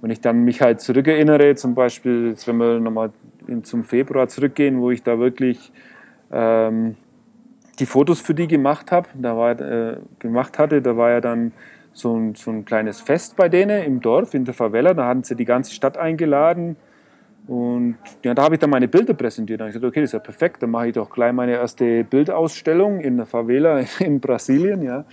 wenn ich dann mich halt zurückerinnere, zum Beispiel, jetzt wenn wir nochmal zum Februar zurückgehen, wo ich da wirklich ähm, die Fotos für die gemacht habe, da war, äh, gemacht hatte, da war ja dann so ein, so ein kleines Fest bei denen im Dorf, in der Favela, da hatten sie die ganze Stadt eingeladen und ja, da habe ich dann meine Bilder präsentiert. Da habe ich gesagt, okay, das ist ja perfekt, dann mache ich doch gleich meine erste Bildausstellung in der Favela in Brasilien. Ja.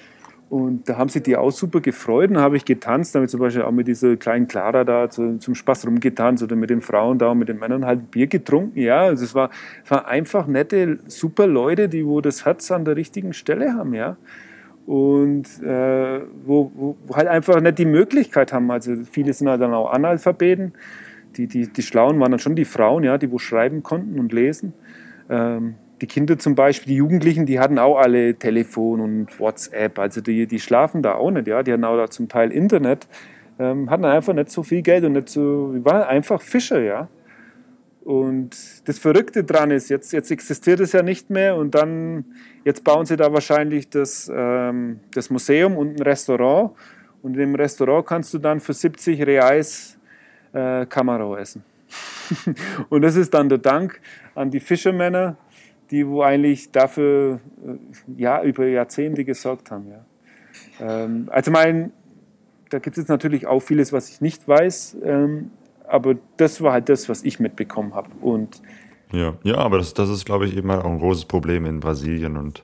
Und da haben sich die auch super gefreut. Und habe ich getanzt, damit zum Beispiel auch mit dieser kleinen Clara da zu, zum Spaß rumgetanzt oder mit den Frauen da und mit den Männern halt Bier getrunken. Ja, also es war, es war einfach nette, super Leute, die wo das Herz an der richtigen Stelle haben. Ja. Und äh, wo, wo halt einfach nicht die Möglichkeit haben. Also viele sind halt dann auch Analphabeten die, die, die Schlauen waren dann schon die Frauen, ja, die wo schreiben konnten und lesen. Ähm, die Kinder zum Beispiel, die Jugendlichen, die hatten auch alle Telefon und WhatsApp. Also die, die schlafen da auch nicht, ja. Die hatten auch da zum Teil Internet, ähm, hatten einfach nicht so viel Geld und nicht so, die waren einfach Fischer, ja. Und das Verrückte dran ist, jetzt, jetzt existiert es ja nicht mehr und dann, jetzt bauen sie da wahrscheinlich das, ähm, das Museum und ein Restaurant. Und im Restaurant kannst du dann für 70 Reais äh, Camaro essen. und das ist dann der Dank an die Fischermänner, die wo eigentlich dafür äh, ja, über Jahrzehnte gesorgt haben. Ja. Ähm, also mein, da gibt es natürlich auch vieles, was ich nicht weiß, ähm, aber das war halt das, was ich mitbekommen habe. Und ja, ja, aber das, das ist, glaube ich, eben halt auch ein großes Problem in Brasilien und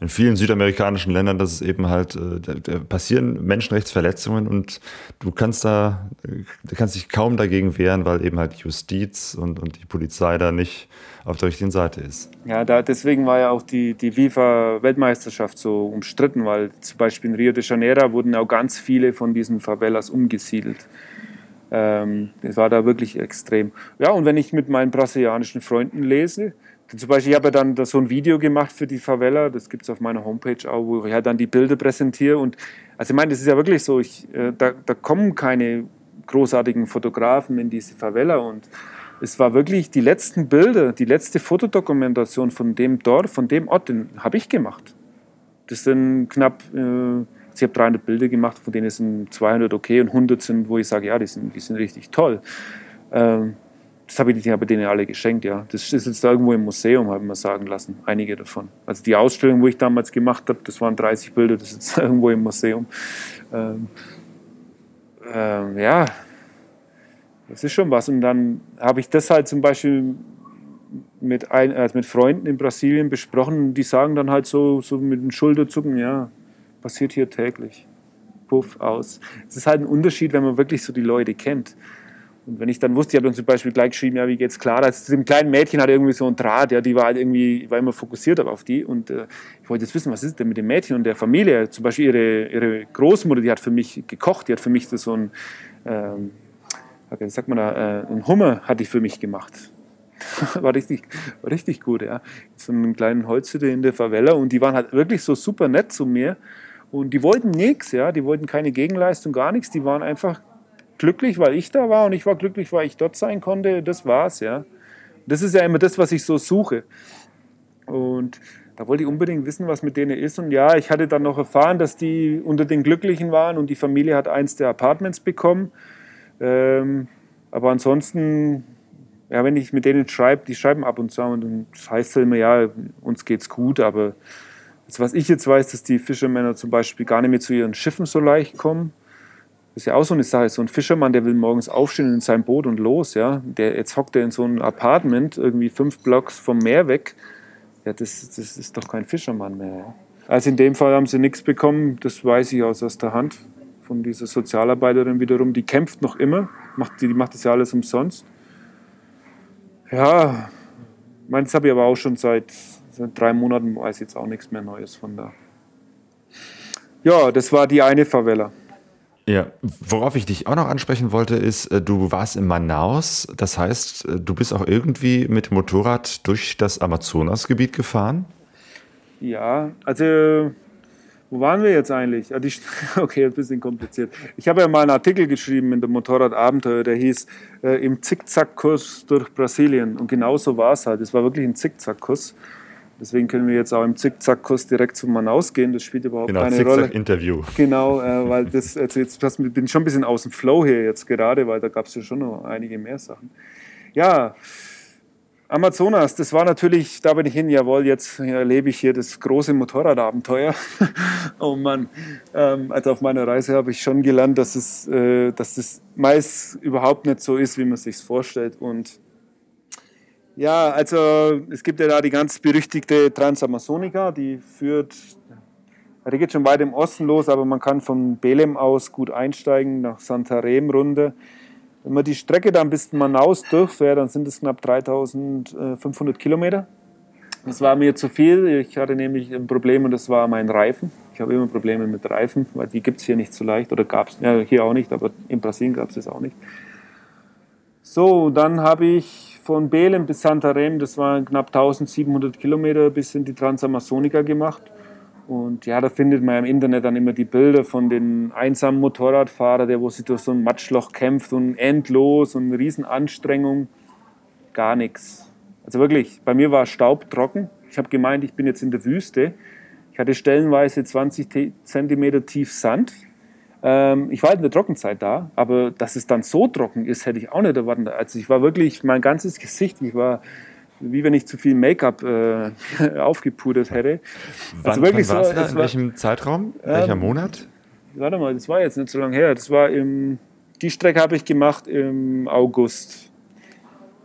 in vielen südamerikanischen Ländern, dass es eben halt, äh, da passieren Menschenrechtsverletzungen und du kannst da, du kannst dich kaum dagegen wehren, weil eben halt Justiz und, und die Polizei da nicht auf der richtigen Seite ist. Ja, da, deswegen war ja auch die, die FIFA-Weltmeisterschaft so umstritten, weil zum Beispiel in Rio de Janeiro wurden auch ganz viele von diesen Favelas umgesiedelt. Ähm, war da wirklich extrem. Ja, und wenn ich mit meinen brasilianischen Freunden lese, zum Beispiel, ich habe ja dann so ein Video gemacht für die Favela, das gibt es auf meiner Homepage auch, wo ich halt dann die Bilder präsentiere. Und also ich meine, das ist ja wirklich so, ich, äh, da, da kommen keine großartigen Fotografen in diese Favela und es war wirklich die letzten Bilder, die letzte Fotodokumentation von dem Dorf, von dem Ort, den habe ich gemacht. Das sind knapp, äh, ich habe 300 Bilder gemacht, von denen sind 200 okay und 100 sind, wo ich sage, ja, die sind, die sind richtig toll. Ähm, das habe ich, die habe denen alle geschenkt, ja. Das ist jetzt irgendwo im Museum, haben wir sagen lassen, einige davon. Also die Ausstellung, wo ich damals gemacht habe, das waren 30 Bilder, das ist jetzt irgendwo im Museum. Ähm, ähm, ja, das ist schon was. Und dann habe ich das halt zum Beispiel mit, ein, also mit Freunden in Brasilien besprochen die sagen dann halt so, so mit den Schulterzucken, ja, passiert hier täglich. Puff, aus. Es ist halt ein Unterschied, wenn man wirklich so die Leute kennt. Und wenn ich dann wusste, ich habe dann zum Beispiel gleich geschrieben, ja, wie geht's klar? Das dem kleinen Mädchen hat irgendwie so ein Draht, ja, die war halt irgendwie, war immer fokussiert auf die. Und äh, ich wollte jetzt wissen, was ist denn mit dem Mädchen und der Familie? Zum Beispiel ihre, ihre Großmutter, die hat für mich gekocht, die hat für mich so ein, ähm, wie sagt man da, äh, ein Hummer hat die für mich gemacht. war richtig, war richtig gut, ja. So einen kleinen Holzhütte in der Favela und die waren halt wirklich so super nett zu mir. Und die wollten nichts, ja, die wollten keine Gegenleistung, gar nichts. Die waren einfach glücklich, weil ich da war und ich war glücklich, weil ich dort sein konnte. Das war's, ja. Das ist ja immer das, was ich so suche. Und da wollte ich unbedingt wissen, was mit denen ist. Und ja, ich hatte dann noch erfahren, dass die unter den Glücklichen waren und die Familie hat eins der Apartments bekommen. Ähm, aber ansonsten, ja, wenn ich mit denen schreibe, die schreiben ab und zu und das heißt ja immer, ja, uns geht's gut, aber das, was ich jetzt weiß, dass die Fischermänner zum Beispiel gar nicht mehr zu ihren Schiffen so leicht kommen. Das ist ja auch so eine Sache. So ein Fischermann, der will morgens aufstehen in sein Boot und los, ja. Der, jetzt hockt er in so einem Apartment, irgendwie fünf Blocks vom Meer weg. Ja, das, das ist doch kein Fischermann mehr. Ja. Also in dem Fall haben sie nichts bekommen, das weiß ich aus der Hand von dieser Sozialarbeiterin wiederum. Die kämpft noch immer, macht, die macht das ja alles umsonst. Ja, meins habe ich aber auch schon seit, seit drei Monaten, weiß jetzt auch nichts mehr Neues von da. Ja, das war die eine Favela. Ja, worauf ich dich auch noch ansprechen wollte, ist, äh, du warst in Manaus. Das heißt, äh, du bist auch irgendwie mit Motorrad durch das Amazonasgebiet gefahren? Ja, also wo waren wir jetzt eigentlich? Ah, okay, ein bisschen kompliziert. Ich habe ja mal einen Artikel geschrieben in der Motorradabenteuer, der hieß äh, Im Zickzackkurs durch Brasilien. Und genau so war es halt. Es war wirklich ein Zickzackkurs. Deswegen können wir jetzt auch im Zickzackkurs direkt zu Manaus gehen. Das spielt überhaupt genau, keine Rolle. Interview. Genau, äh, weil das, also jetzt das, bin ich schon ein bisschen aus dem Flow hier jetzt gerade, weil da gab es ja schon noch einige mehr Sachen. Ja, Amazonas, das war natürlich, da bin ich hin, jawohl, jetzt erlebe ich hier das große Motorradabenteuer. oh Mann, ähm, also auf meiner Reise habe ich schon gelernt, dass es, äh, dass das meist überhaupt nicht so ist, wie man sich vorstellt. Und ja, also es gibt ja da die ganz berüchtigte Transamazonica, die führt, die geht schon weit im Osten los, aber man kann von Belem aus gut einsteigen nach Santarem runter. Wenn man die Strecke dann bis Manaus durchfährt, dann sind es knapp 3500 Kilometer. Das war mir zu viel. Ich hatte nämlich ein Problem und das war mein Reifen. Ich habe immer Probleme mit Reifen, weil die gibt es hier nicht so leicht oder gab es, ja, hier auch nicht, aber in Brasilien gab es es auch nicht. So, dann habe ich von Belem bis Santarem, das waren knapp 1700 Kilometer bis in die Transamazonica gemacht. Und ja, da findet man im Internet dann immer die Bilder von den einsamen Motorradfahrern, der wo sich durch so ein Matschloch kämpft und endlos und eine Riesenanstrengung. Gar nichts. Also wirklich, bei mir war Staub trocken. Ich habe gemeint, ich bin jetzt in der Wüste. Ich hatte stellenweise 20 Zentimeter tief Sand. Ähm, ich war halt in der Trockenzeit da, aber dass es dann so trocken ist, hätte ich auch nicht erwartet. Also ich war wirklich, mein ganzes Gesicht, ich war wie wenn ich zu viel Make-up äh, aufgepudert hätte. Wann, also wirklich wann so, da? In war, welchem Zeitraum? Ähm, Welcher Monat? Warte mal, das war jetzt nicht so lange her. Das war im, die Strecke habe ich gemacht im August.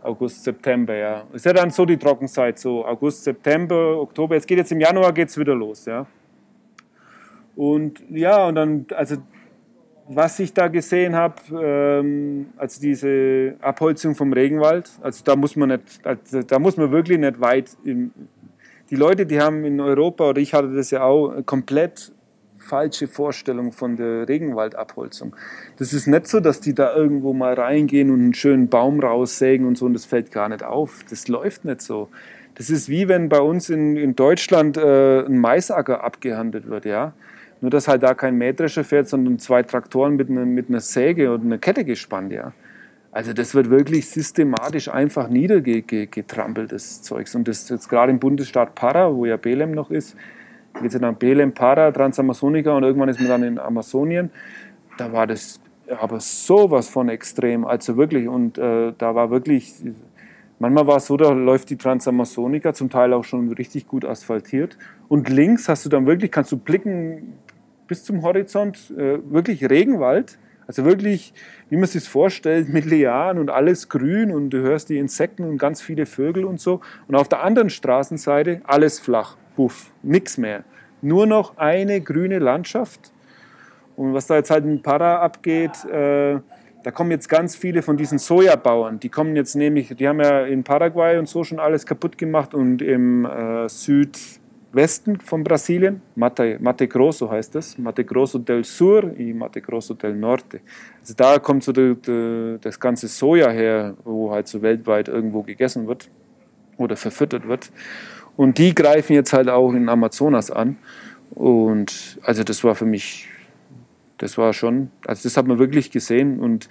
August, September, ja. Ist ja dann so die Trockenzeit, so August, September, Oktober. Jetzt geht jetzt im Januar geht's wieder los, ja. Und ja, und dann, also was ich da gesehen habe, ähm, also diese Abholzung vom Regenwald, also da muss man nicht, also da muss man wirklich nicht weit. Im, die Leute, die haben in Europa oder ich hatte das ja auch komplett falsche Vorstellung von der Regenwaldabholzung. Das ist nicht so, dass die da irgendwo mal reingehen und einen schönen Baum raussägen und so und das fällt gar nicht auf. Das läuft nicht so. Das ist wie wenn bei uns in, in Deutschland äh, ein Maisacker abgehandelt wird, ja. Nur, dass halt da kein Mähdrescher fährt, sondern zwei Traktoren mit einer, mit einer Säge und einer Kette gespannt, ja. Also das wird wirklich systematisch einfach niedergetrampelt, das Zeugs. Und das jetzt gerade im Bundesstaat Para, wo ja Belem noch ist, geht es ja dann Belem, Para, Transamazonica und irgendwann ist man dann in Amazonien. Da war das aber sowas von extrem, also wirklich. Und äh, da war wirklich, manchmal war es so, da läuft die Transamazonica, zum Teil auch schon richtig gut asphaltiert. Und links hast du dann wirklich, kannst du blicken bis zum Horizont äh, wirklich Regenwald. Also wirklich, wie man sich vorstellt, mit Lianen und alles grün und du hörst die Insekten und ganz viele Vögel und so. Und auf der anderen Straßenseite alles flach, puff, nichts mehr. Nur noch eine grüne Landschaft. Und was da jetzt halt in Para abgeht, äh, da kommen jetzt ganz viele von diesen Sojabauern. Die kommen jetzt nämlich, die haben ja in Paraguay und so schon alles kaputt gemacht und im äh, Süd, Westen von Brasilien, Mate, Mate Grosso heißt das, Mate Grosso del Sur und Mate Grosso del Norte. Also da kommt so de, de, das ganze Soja her, wo halt so weltweit irgendwo gegessen wird oder verfüttert wird. Und die greifen jetzt halt auch in Amazonas an. Und also das war für mich, das war schon, also das hat man wirklich gesehen. Und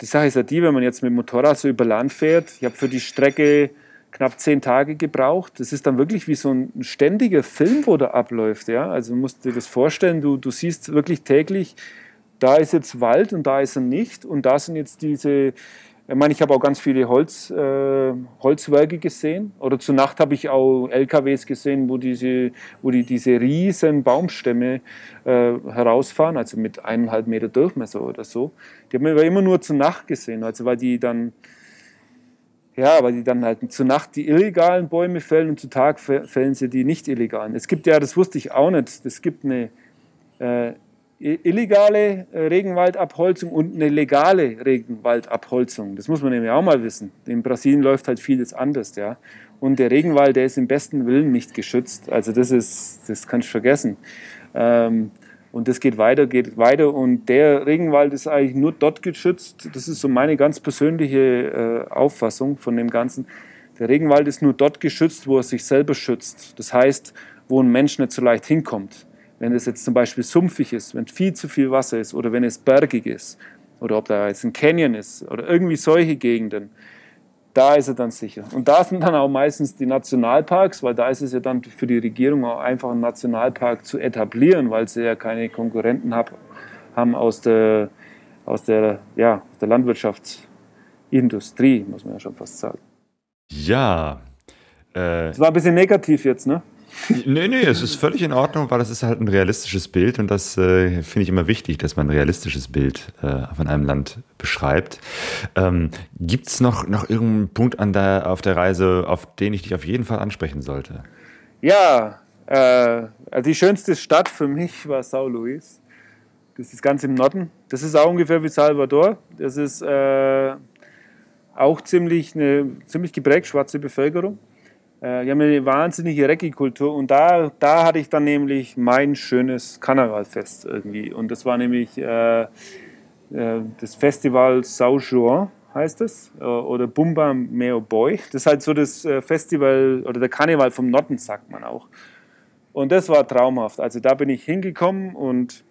die Sache ist ja die, wenn man jetzt mit dem Motorrad so über Land fährt, ich habe für die Strecke knapp zehn Tage gebraucht. Das ist dann wirklich wie so ein ständiger Film, wo da abläuft. Ja? Also du musst dir das vorstellen, du, du siehst wirklich täglich, da ist jetzt Wald und da ist er nicht. Und da sind jetzt diese, ich meine, ich habe auch ganz viele Holz, äh, Holzwerke gesehen. Oder zur Nacht habe ich auch LKWs gesehen, wo, diese, wo die diese riesen Baumstämme äh, herausfahren, also mit eineinhalb Meter Durchmesser oder so. Die haben wir immer nur zur Nacht gesehen, also weil die dann ja, weil die dann halt zu Nacht die illegalen Bäume fällen und zu Tag fällen sie die nicht illegalen. Es gibt ja, das wusste ich auch nicht, es gibt eine äh, illegale äh, Regenwaldabholzung und eine legale Regenwaldabholzung. Das muss man nämlich auch mal wissen. In Brasilien läuft halt vieles anders, ja. Und der Regenwald, der ist im besten Willen nicht geschützt. Also das ist, das kannst du vergessen. Ähm, und das geht weiter, geht weiter. Und der Regenwald ist eigentlich nur dort geschützt. Das ist so meine ganz persönliche äh, Auffassung von dem Ganzen. Der Regenwald ist nur dort geschützt, wo er sich selber schützt. Das heißt, wo ein Mensch nicht so leicht hinkommt. Wenn es jetzt zum Beispiel sumpfig ist, wenn viel zu viel Wasser ist oder wenn es bergig ist oder ob da jetzt ein Canyon ist oder irgendwie solche Gegenden, da ist er dann sicher. Und da sind dann auch meistens die Nationalparks, weil da ist es ja dann für die Regierung auch einfach einen Nationalpark zu etablieren, weil sie ja keine Konkurrenten hab, haben aus der, aus der, ja, aus der Landwirtschaftsindustrie, muss man ja schon fast sagen. Ja. Äh, das war ein bisschen negativ jetzt, ne? Nee, nee, es ist völlig in Ordnung, weil es ist halt ein realistisches Bild und das äh, finde ich immer wichtig, dass man ein realistisches Bild äh, von einem Land beschreibt. Ähm, Gibt es noch, noch irgendeinen Punkt an der, auf der Reise, auf den ich dich auf jeden Fall ansprechen sollte? Ja, äh, also die schönste Stadt für mich war Sao Luis. Das ist ganz im Norden. Das ist auch ungefähr wie Salvador. Das ist äh, auch ziemlich eine ziemlich geprägt schwarze Bevölkerung. Äh, die haben eine wahnsinnige Reggae-Kultur und da, da hatte ich dann nämlich mein schönes Karnevalfest irgendwie. Und das war nämlich äh, äh, das Festival Sao Juan heißt es, äh, oder Bumba Meo Boy. Das ist halt so das äh, Festival oder der Karneval vom Notten, sagt man auch. Und das war traumhaft. Also da bin ich hingekommen und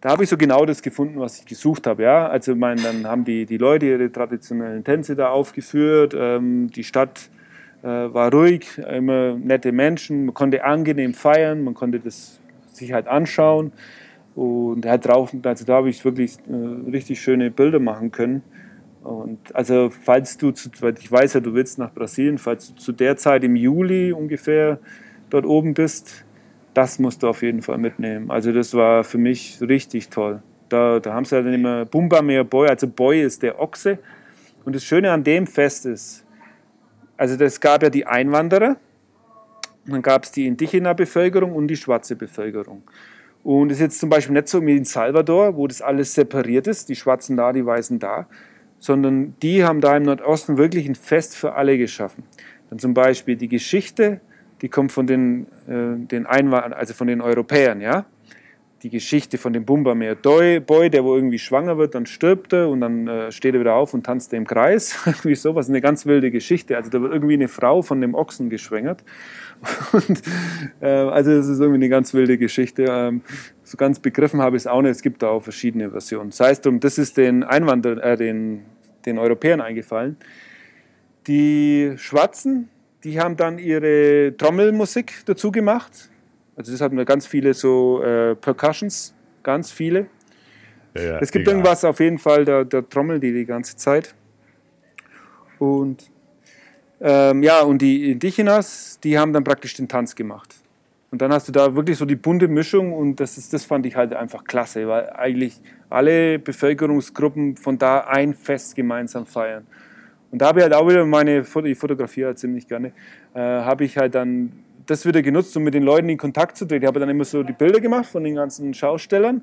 da habe ich so genau das gefunden, was ich gesucht habe. Ja? Also mein, dann haben die, die Leute ihre traditionellen Tänze da aufgeführt. Ähm, die Stadt äh, war ruhig, immer nette Menschen. Man konnte angenehm feiern, man konnte das sich halt anschauen. Und halt drauf, also da habe ich wirklich äh, richtig schöne Bilder machen können. Und also falls du, zu, ich weiß ja, du willst nach Brasilien, falls du zu der Zeit im Juli ungefähr dort oben bist, das musst du auf jeden Fall mitnehmen. Also das war für mich richtig toll. Da, da haben sie dann immer Bumba mehr Boy, also Boy ist der Ochse. Und das Schöne an dem Fest ist, also es gab ja die Einwanderer, dann gab es die Indigena-Bevölkerung und die schwarze Bevölkerung. Und es ist jetzt zum Beispiel nicht so wie in Salvador, wo das alles separiert ist, die Schwarzen da, die Weißen da, sondern die haben da im Nordosten wirklich ein Fest für alle geschaffen. Dann zum Beispiel die Geschichte die kommt von den, äh, den Einwanderern, also von den Europäern, ja. Die Geschichte von dem Bumbameer Boy, der wo irgendwie schwanger wird, dann stirbt er und dann äh, steht er wieder auf und tanzt im Kreis. irgendwie sowas, eine ganz wilde Geschichte. Also da wird irgendwie eine Frau von dem Ochsen geschwängert. Und, äh, also das ist irgendwie eine ganz wilde Geschichte. Ähm, so ganz begriffen habe ich es auch nicht. Es gibt da auch verschiedene Versionen. Das heißt, das ist den Einwanderern, äh, den, den Europäern eingefallen. Die Schwarzen, die haben dann ihre Trommelmusik dazu gemacht. Also das hatten wir ganz viele so äh, Percussions, ganz viele. Ja, es gibt egal. irgendwas auf jeden Fall, da, da trommelt die die ganze Zeit. Und ähm, ja, und die Indigenas, die haben dann praktisch den Tanz gemacht. Und dann hast du da wirklich so die bunte Mischung und das, ist, das fand ich halt einfach klasse, weil eigentlich alle Bevölkerungsgruppen von da ein Fest gemeinsam feiern. Und da habe ich halt auch wieder meine, ich fotografiere halt ziemlich gerne, äh, habe ich halt dann das wieder genutzt, um mit den Leuten in Kontakt zu treten. Ich habe dann immer so die Bilder gemacht von den ganzen Schaustellern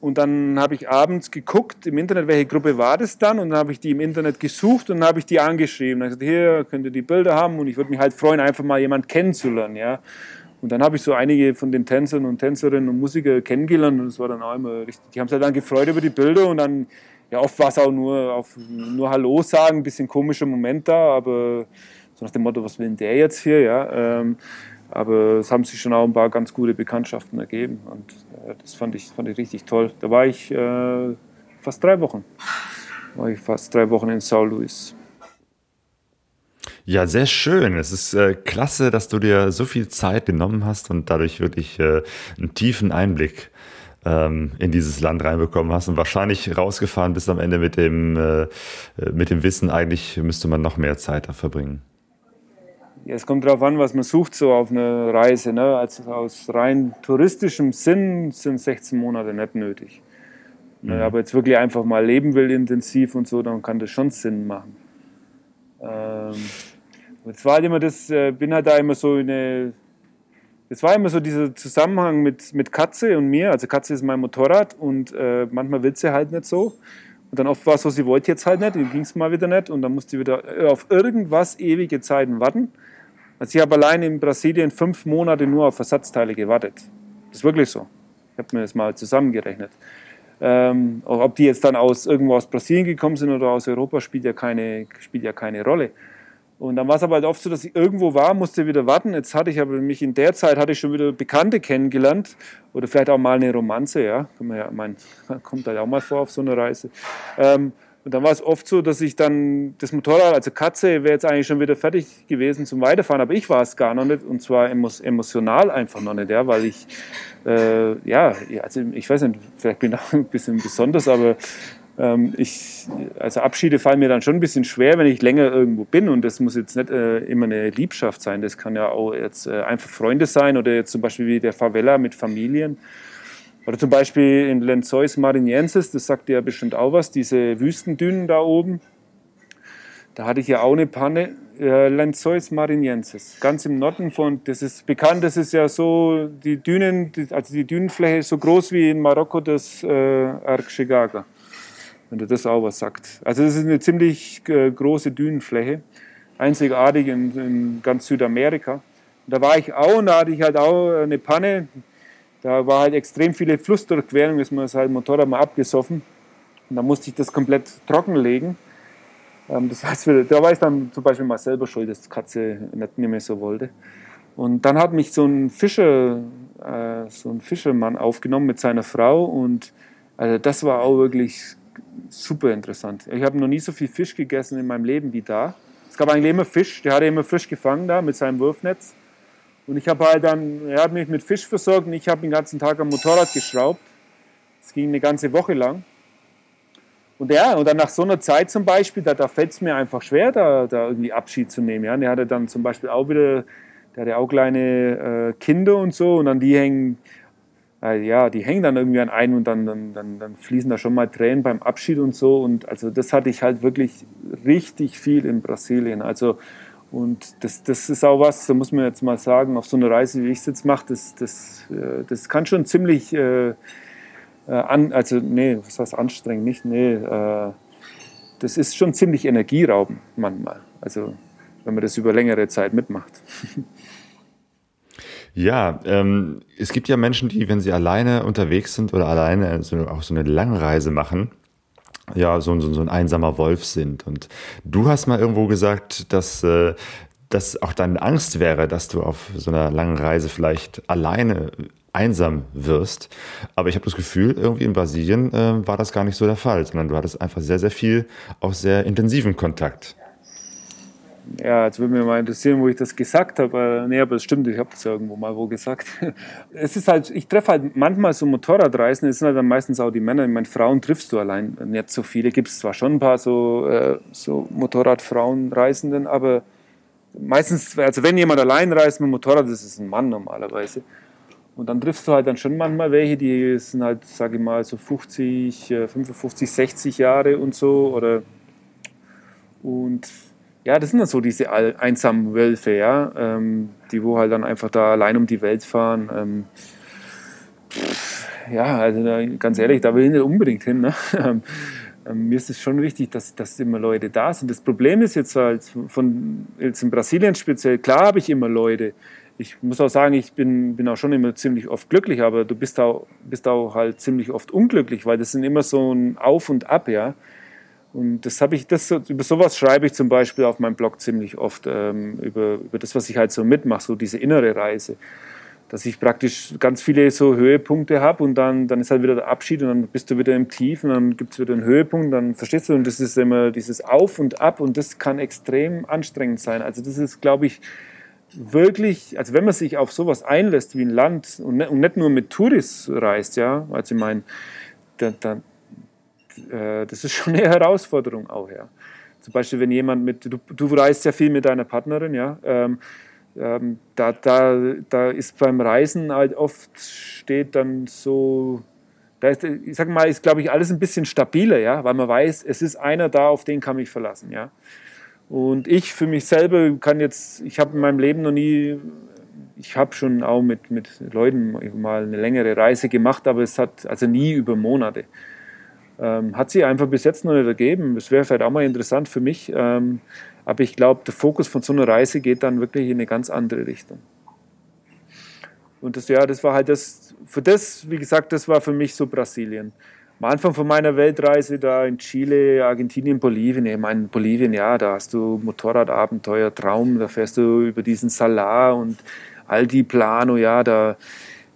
und dann habe ich abends geguckt im Internet, welche Gruppe war das dann und dann habe ich die im Internet gesucht und dann habe ich die angeschrieben. Dann habe ich gesagt, hier könnt ihr die Bilder haben und ich würde mich halt freuen, einfach mal jemanden kennenzulernen. Ja. Und dann habe ich so einige von den Tänzern und Tänzerinnen und Musikern kennengelernt und das war dann auch immer richtig. Die haben sich halt dann gefreut über die Bilder und dann ja, oft war es auch nur, auf, nur Hallo sagen, ein bisschen komischer Moment da, aber so nach dem Motto, was will denn der jetzt hier, ja. Ähm, aber es haben sich schon auch ein paar ganz gute Bekanntschaften ergeben und äh, das fand ich, fand ich richtig toll. Da war ich äh, fast drei Wochen, war ich fast drei Wochen in Sao Luis. Ja, sehr schön. Es ist äh, klasse, dass du dir so viel Zeit genommen hast und dadurch wirklich äh, einen tiefen Einblick ähm, in dieses Land reinbekommen hast und wahrscheinlich rausgefahren bist am Ende mit dem, äh, mit dem Wissen, eigentlich müsste man noch mehr Zeit da verbringen. Es kommt darauf an, was man sucht so auf einer Reise. Ne? Also aus rein touristischem Sinn sind 16 Monate nicht nötig. Mhm. Aber jetzt wirklich einfach mal leben will intensiv und so, dann kann das schon Sinn machen. Ähm, jetzt war halt immer das, äh, bin halt da immer so in eine es war immer so dieser Zusammenhang mit, mit Katze und mir. Also Katze ist mein Motorrad und äh, manchmal will sie halt nicht so. Und dann oft war es so, sie wollte jetzt halt nicht, dann ging es mal wieder nicht und dann musste sie wieder auf irgendwas ewige Zeiten warten. Also ich habe allein in Brasilien fünf Monate nur auf Ersatzteile gewartet. Das ist wirklich so. Ich habe mir das mal zusammengerechnet. Ähm, ob die jetzt dann aus irgendwo aus Brasilien gekommen sind oder aus Europa, spielt ja keine, spielt ja keine Rolle. Und dann war es aber halt oft so, dass ich irgendwo war, musste wieder warten. Jetzt hatte ich aber mich in der Zeit hatte ich schon wieder Bekannte kennengelernt oder vielleicht auch mal eine Romanze, ja, ja mein, kommt halt auch mal vor auf so einer Reise. Ähm, und dann war es oft so, dass ich dann das Motorrad, also Katze, wäre jetzt eigentlich schon wieder fertig gewesen zum Weiterfahren, aber ich war es gar noch nicht. Und zwar emotional einfach noch nicht, ja, weil ich, äh, ja, also ich weiß nicht, vielleicht bin ich auch ein bisschen besonders, aber ähm, ich, also Abschiede fallen mir dann schon ein bisschen schwer, wenn ich länger irgendwo bin. Und das muss jetzt nicht äh, immer eine Liebschaft sein, das kann ja auch jetzt äh, einfach Freunde sein oder jetzt zum Beispiel wie der Favela mit Familien. Oder zum Beispiel in Lenzois Marinensis, das sagt ja bestimmt auch was, diese Wüstendünen da oben. Da hatte ich ja auch eine Panne, äh, Lenzois Marinensis, ganz im Norden von, das ist bekannt, das ist ja so, die Dünen, also die Dünenfläche ist so groß wie in Marokko das äh, Archegaga wenn du das auch was sagt. Also das ist eine ziemlich äh, große Dünenfläche, einzigartig in, in, ganz Südamerika. Und da war ich auch und da hatte ich halt auch eine Panne. Da war halt extrem viele Flussdurchquerungen, ist mir das halt Motorrad mal abgesoffen. Und da musste ich das komplett trocken legen. Ähm, das heißt, da war ich dann zum Beispiel mal selber schuld, dass die Katze nicht mehr so wollte. Und dann hat mich so ein Fischer, äh, so ein Fischermann aufgenommen mit seiner Frau und also das war auch wirklich super interessant. Ich habe noch nie so viel Fisch gegessen in meinem Leben wie da. Es gab eigentlich immer Fisch, der hatte immer frisch gefangen da mit seinem Wurfnetz. Und ich habe halt dann, er hat mich mit Fisch versorgt und ich habe den ganzen Tag am Motorrad geschraubt. Das ging eine ganze Woche lang. Und ja, und dann nach so einer Zeit zum Beispiel, da, da fällt es mir einfach schwer, da, da irgendwie Abschied zu nehmen. Ja. Und hatte dann zum Beispiel auch wieder, der hatte auch kleine äh, Kinder und so und dann die hängen, äh, ja, die hängen dann irgendwie an einen und dann, dann, dann, dann fließen da schon mal Tränen beim Abschied und so. Und also das hatte ich halt wirklich richtig viel in Brasilien. Also und das, das ist auch was, da muss man jetzt mal sagen, auf so einer Reise, wie ich es jetzt mache, das, das, äh, das kann schon ziemlich äh, äh, an, also nee, was heißt anstrengend, nicht, nee, äh, das ist schon ziemlich energieraubend manchmal, also wenn man das über längere Zeit mitmacht. Ja, ähm, es gibt ja Menschen, die, wenn sie alleine unterwegs sind oder alleine so, auch so eine Langreise machen, ja, so, so, so ein einsamer Wolf sind. Und du hast mal irgendwo gesagt, dass äh, das auch deine Angst wäre, dass du auf so einer langen Reise vielleicht alleine einsam wirst. Aber ich habe das Gefühl, irgendwie in Brasilien äh, war das gar nicht so der Fall, sondern du hattest einfach sehr, sehr viel, auch sehr intensiven Kontakt. Ja, jetzt würde mich mal interessieren, wo ich das gesagt habe. Nee, aber es stimmt, ich habe das ja irgendwo mal wo gesagt. Es ist halt, ich treffe halt manchmal so Motorradreisen, es sind halt dann meistens auch die Männer. Ich meine, Frauen triffst du allein nicht so viele. Gibt es zwar schon ein paar so, äh, so Motorradfrauenreisenden, aber meistens, also wenn jemand allein reist mit dem Motorrad, das ist ein Mann normalerweise. Und dann triffst du halt dann schon manchmal welche, die sind halt, sage ich mal, so 50, 55, 60 Jahre und so. Oder und ja, das sind dann so diese einsamen Wölfe, ja, ähm, die wo halt dann einfach da allein um die Welt fahren. Ähm, ja, also ganz ehrlich, da will ich nicht unbedingt hin. Ne? Ähm, mir ist es schon wichtig, dass, dass immer Leute da sind. Das Problem ist jetzt halt von jetzt in Brasilien speziell, klar habe ich immer Leute, ich muss auch sagen, ich bin, bin auch schon immer ziemlich oft glücklich, aber du bist auch, bist auch halt ziemlich oft unglücklich, weil das sind immer so ein Auf und Ab, ja. Und das habe ich, das, über sowas schreibe ich zum Beispiel auf meinem Blog ziemlich oft, ähm, über, über das, was ich halt so mitmache, so diese innere Reise. Dass ich praktisch ganz viele so Höhepunkte habe und dann, dann ist halt wieder der Abschied und dann bist du wieder im Tief und dann gibt es wieder einen Höhepunkt, dann verstehst du, und das ist immer dieses Auf und Ab und das kann extrem anstrengend sein. Also das ist, glaube ich, wirklich, also wenn man sich auf sowas einlässt wie ein Land und nicht, und nicht nur mit Touris reist, ja, also ich meine, da, da, äh, das ist schon eine Herausforderung auch, ja. Zum Beispiel, wenn jemand mit, du, du reist ja viel mit deiner Partnerin, ja, ähm, ähm, da, da, da ist beim Reisen halt oft steht dann so, da ist, ich sag mal, ist glaube ich alles ein bisschen stabiler, ja, weil man weiß, es ist einer da, auf den kann ich verlassen, ja. Und ich für mich selber kann jetzt, ich habe in meinem Leben noch nie, ich habe schon auch mit, mit Leuten mal eine längere Reise gemacht, aber es hat also nie über Monate. Ähm, hat sich einfach bis jetzt noch nicht ergeben. Das wäre vielleicht auch mal interessant für mich. Ähm, aber ich glaube, der Fokus von so einer Reise geht dann wirklich in eine ganz andere Richtung. Und das, ja, das war halt das, für das, wie gesagt, das war für mich so Brasilien am Anfang von meiner Weltreise da in Chile, Argentinien, Bolivien, ich meine, Bolivien, ja, da hast du Motorradabenteuer, Traum, da fährst du über diesen Salar und Altiplano, ja, da,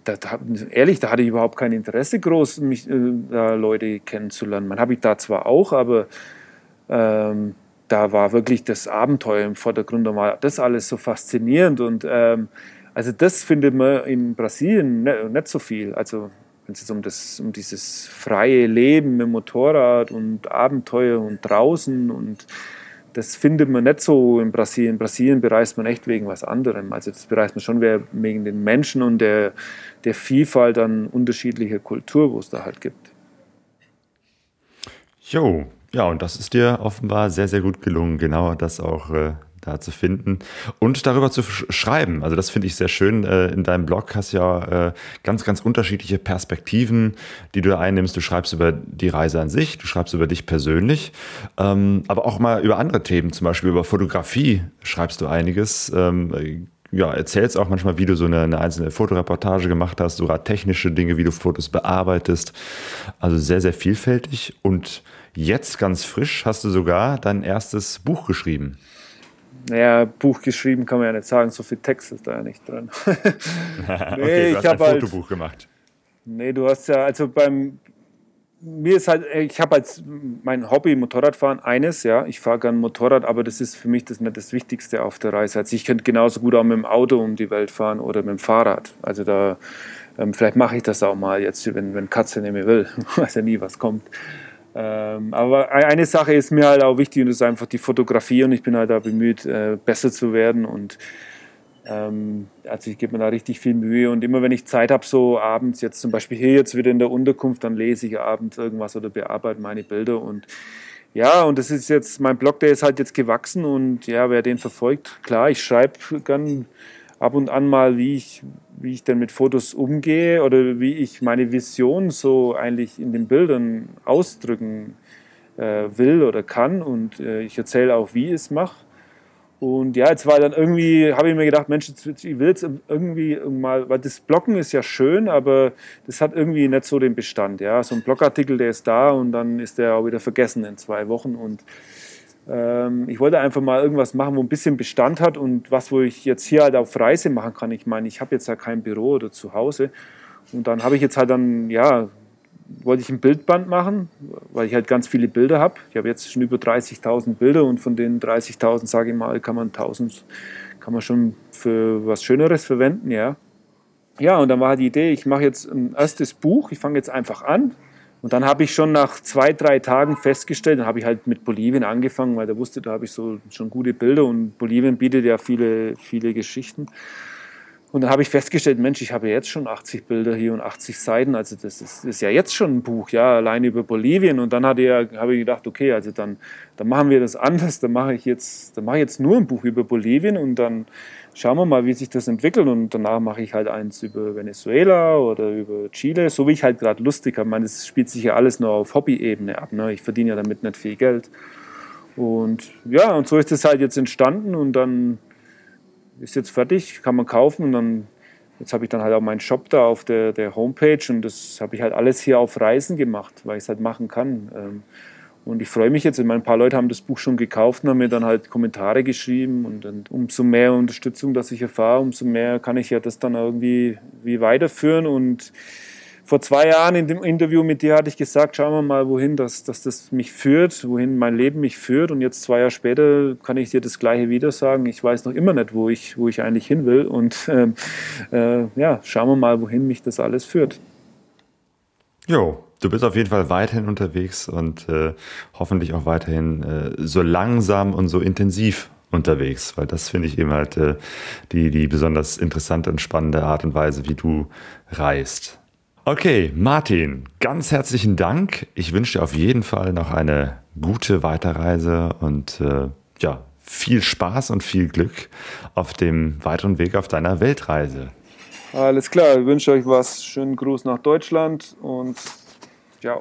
da, da, ehrlich, da hatte ich überhaupt kein Interesse groß, mich, äh, Leute kennenzulernen. Man habe ich da zwar auch, aber ähm, da war wirklich das Abenteuer im Vordergrund. Da war das alles so faszinierend und ähm, also das findet man in Brasilien nicht, nicht so viel. Also wenn es um, das, um dieses freie Leben mit Motorrad und Abenteuer und draußen und das findet man nicht so in Brasilien. In Brasilien bereist man echt wegen was anderem. Also das bereist man schon wegen den Menschen und der, der Vielfalt an unterschiedlicher Kultur, wo es da halt gibt. Jo, ja, und das ist dir offenbar sehr, sehr gut gelungen, genau das auch äh, da zu finden und darüber zu schreiben. Also das finde ich sehr schön. Äh, in deinem Blog hast du ja äh, ganz, ganz unterschiedliche Perspektiven, die du einnimmst. Du schreibst über die Reise an sich, du schreibst über dich persönlich, ähm, aber auch mal über andere Themen, zum Beispiel über Fotografie schreibst du einiges. Ähm, ja, erzählst auch manchmal, wie du so eine, eine einzelne Fotoreportage gemacht hast, sogar technische Dinge, wie du Fotos bearbeitest. Also sehr, sehr vielfältig. Und jetzt ganz frisch hast du sogar dein erstes Buch geschrieben. Naja, Buch geschrieben kann man ja nicht sagen, so viel Text ist da ja nicht drin. nee, okay, du hast ein halt Fotobuch halt, gemacht. Nee, du hast ja, also beim, mir ist halt, ich habe als mein Hobby Motorradfahren eines, ja, ich fahre gern Motorrad, aber das ist für mich das nicht das Wichtigste auf der Reise. Also ich könnte genauso gut auch mit dem Auto um die Welt fahren oder mit dem Fahrrad. Also da, ähm, vielleicht mache ich das auch mal jetzt, wenn, wenn Katze nicht mehr will. weiß ja nie, was kommt. Ähm, aber eine Sache ist mir halt auch wichtig und das ist einfach die Fotografie und ich bin halt da bemüht, äh, besser zu werden und ähm, also ich gebe mir da richtig viel Mühe und immer wenn ich Zeit habe, so abends, jetzt zum Beispiel hier jetzt wieder in der Unterkunft, dann lese ich abends irgendwas oder bearbeite meine Bilder und ja, und das ist jetzt, mein Blog, der ist halt jetzt gewachsen und ja, wer den verfolgt, klar, ich schreibe gern ab und an mal, wie ich, wie ich denn mit Fotos umgehe oder wie ich meine Vision so eigentlich in den Bildern ausdrücken äh, will oder kann und äh, ich erzähle auch, wie ich es mache. Und ja, jetzt war dann irgendwie, habe ich mir gedacht, Mensch, ich will jetzt irgendwie mal, weil das Blocken ist ja schön, aber das hat irgendwie nicht so den Bestand. Ja, so ein Blogartikel, der ist da und dann ist der auch wieder vergessen in zwei Wochen. Und ich wollte einfach mal irgendwas machen, wo ein bisschen Bestand hat und was, wo ich jetzt hier halt auf Reise machen kann. Ich meine, ich habe jetzt ja kein Büro oder zu Hause. Und dann habe ich jetzt halt dann, ja, wollte ich ein Bildband machen, weil ich halt ganz viele Bilder habe. Ich habe jetzt schon über 30.000 Bilder und von den 30.000, sage ich mal, kann man 1.000 kann man schon für was Schöneres verwenden, ja. Ja, und dann war die Idee, ich mache jetzt ein erstes Buch, ich fange jetzt einfach an. Und dann habe ich schon nach zwei, drei Tagen festgestellt, dann habe ich halt mit Bolivien angefangen, weil da wusste, da habe ich so schon gute Bilder und Bolivien bietet ja viele, viele Geschichten. Und dann habe ich festgestellt, Mensch, ich habe jetzt schon 80 Bilder hier und 80 Seiten, also das ist, ist ja jetzt schon ein Buch, ja, allein über Bolivien. Und dann hatte ja, habe ich gedacht, okay, also dann, dann machen wir das anders, dann mache ich jetzt, dann mache ich jetzt nur ein Buch über Bolivien und dann schauen wir mal, wie sich das entwickelt. Und danach mache ich halt eins über Venezuela oder über Chile, so wie ich halt gerade lustig habe. Ich meine, das spielt sich ja alles nur auf Hobby-Ebene ab. Ne? Ich verdiene ja damit nicht viel Geld. Und ja, und so ist es halt jetzt entstanden und dann ist jetzt fertig, kann man kaufen und dann jetzt habe ich dann halt auch meinen Shop da auf der, der Homepage und das habe ich halt alles hier auf Reisen gemacht, weil ich es halt machen kann. Ähm, und ich freue mich jetzt, ein paar Leute haben das Buch schon gekauft und haben mir dann halt Kommentare geschrieben und, und umso mehr Unterstützung, dass ich erfahre, umso mehr kann ich ja das dann irgendwie wie weiterführen und vor zwei Jahren in dem Interview mit dir hatte ich gesagt, schauen wir mal, wohin das, dass das mich führt, wohin mein Leben mich führt. Und jetzt zwei Jahre später kann ich dir das Gleiche wieder sagen. Ich weiß noch immer nicht, wo ich, wo ich eigentlich hin will. Und ähm, äh, ja, schauen wir mal, wohin mich das alles führt. Jo, du bist auf jeden Fall weiterhin unterwegs und äh, hoffentlich auch weiterhin äh, so langsam und so intensiv unterwegs, weil das finde ich eben halt äh, die, die besonders interessante und spannende Art und Weise, wie du reist. Okay, Martin, ganz herzlichen Dank. Ich wünsche dir auf jeden Fall noch eine gute Weiterreise und äh, ja, viel Spaß und viel Glück auf dem weiteren Weg auf deiner Weltreise. Alles klar, ich wünsche euch was. Schönen Gruß nach Deutschland und ciao.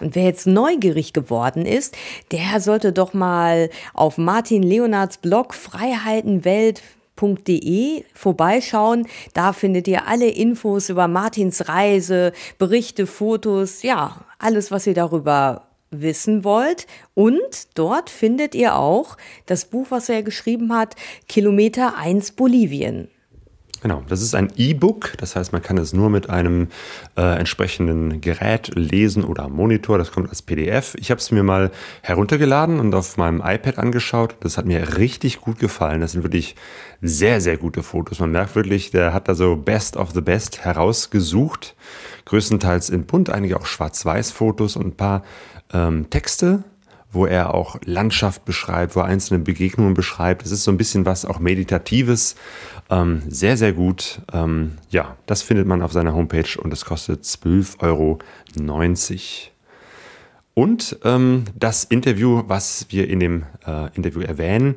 Und wer jetzt neugierig geworden ist, der sollte doch mal auf Martin Leonards Blog Freiheitenwelt vorbeischauen. Da findet ihr alle Infos über Martins Reise, Berichte, Fotos, ja, alles, was ihr darüber wissen wollt. Und dort findet ihr auch das Buch, was er geschrieben hat, Kilometer 1 Bolivien. Genau, das ist ein E-Book, das heißt, man kann es nur mit einem äh, entsprechenden Gerät lesen oder Monitor, das kommt als PDF. Ich habe es mir mal heruntergeladen und auf meinem iPad angeschaut. Das hat mir richtig gut gefallen. Das sind wirklich sehr, sehr gute Fotos. Man merkt wirklich, der hat da so Best of the Best herausgesucht. Größtenteils in bunt, einige auch Schwarz-Weiß-Fotos und ein paar ähm, Texte wo er auch Landschaft beschreibt, wo er einzelne Begegnungen beschreibt. Es ist so ein bisschen was auch Meditatives. Ähm, sehr, sehr gut. Ähm, ja, das findet man auf seiner Homepage und es kostet 12,90 Euro. Und ähm, das Interview, was wir in dem äh, Interview erwähnen,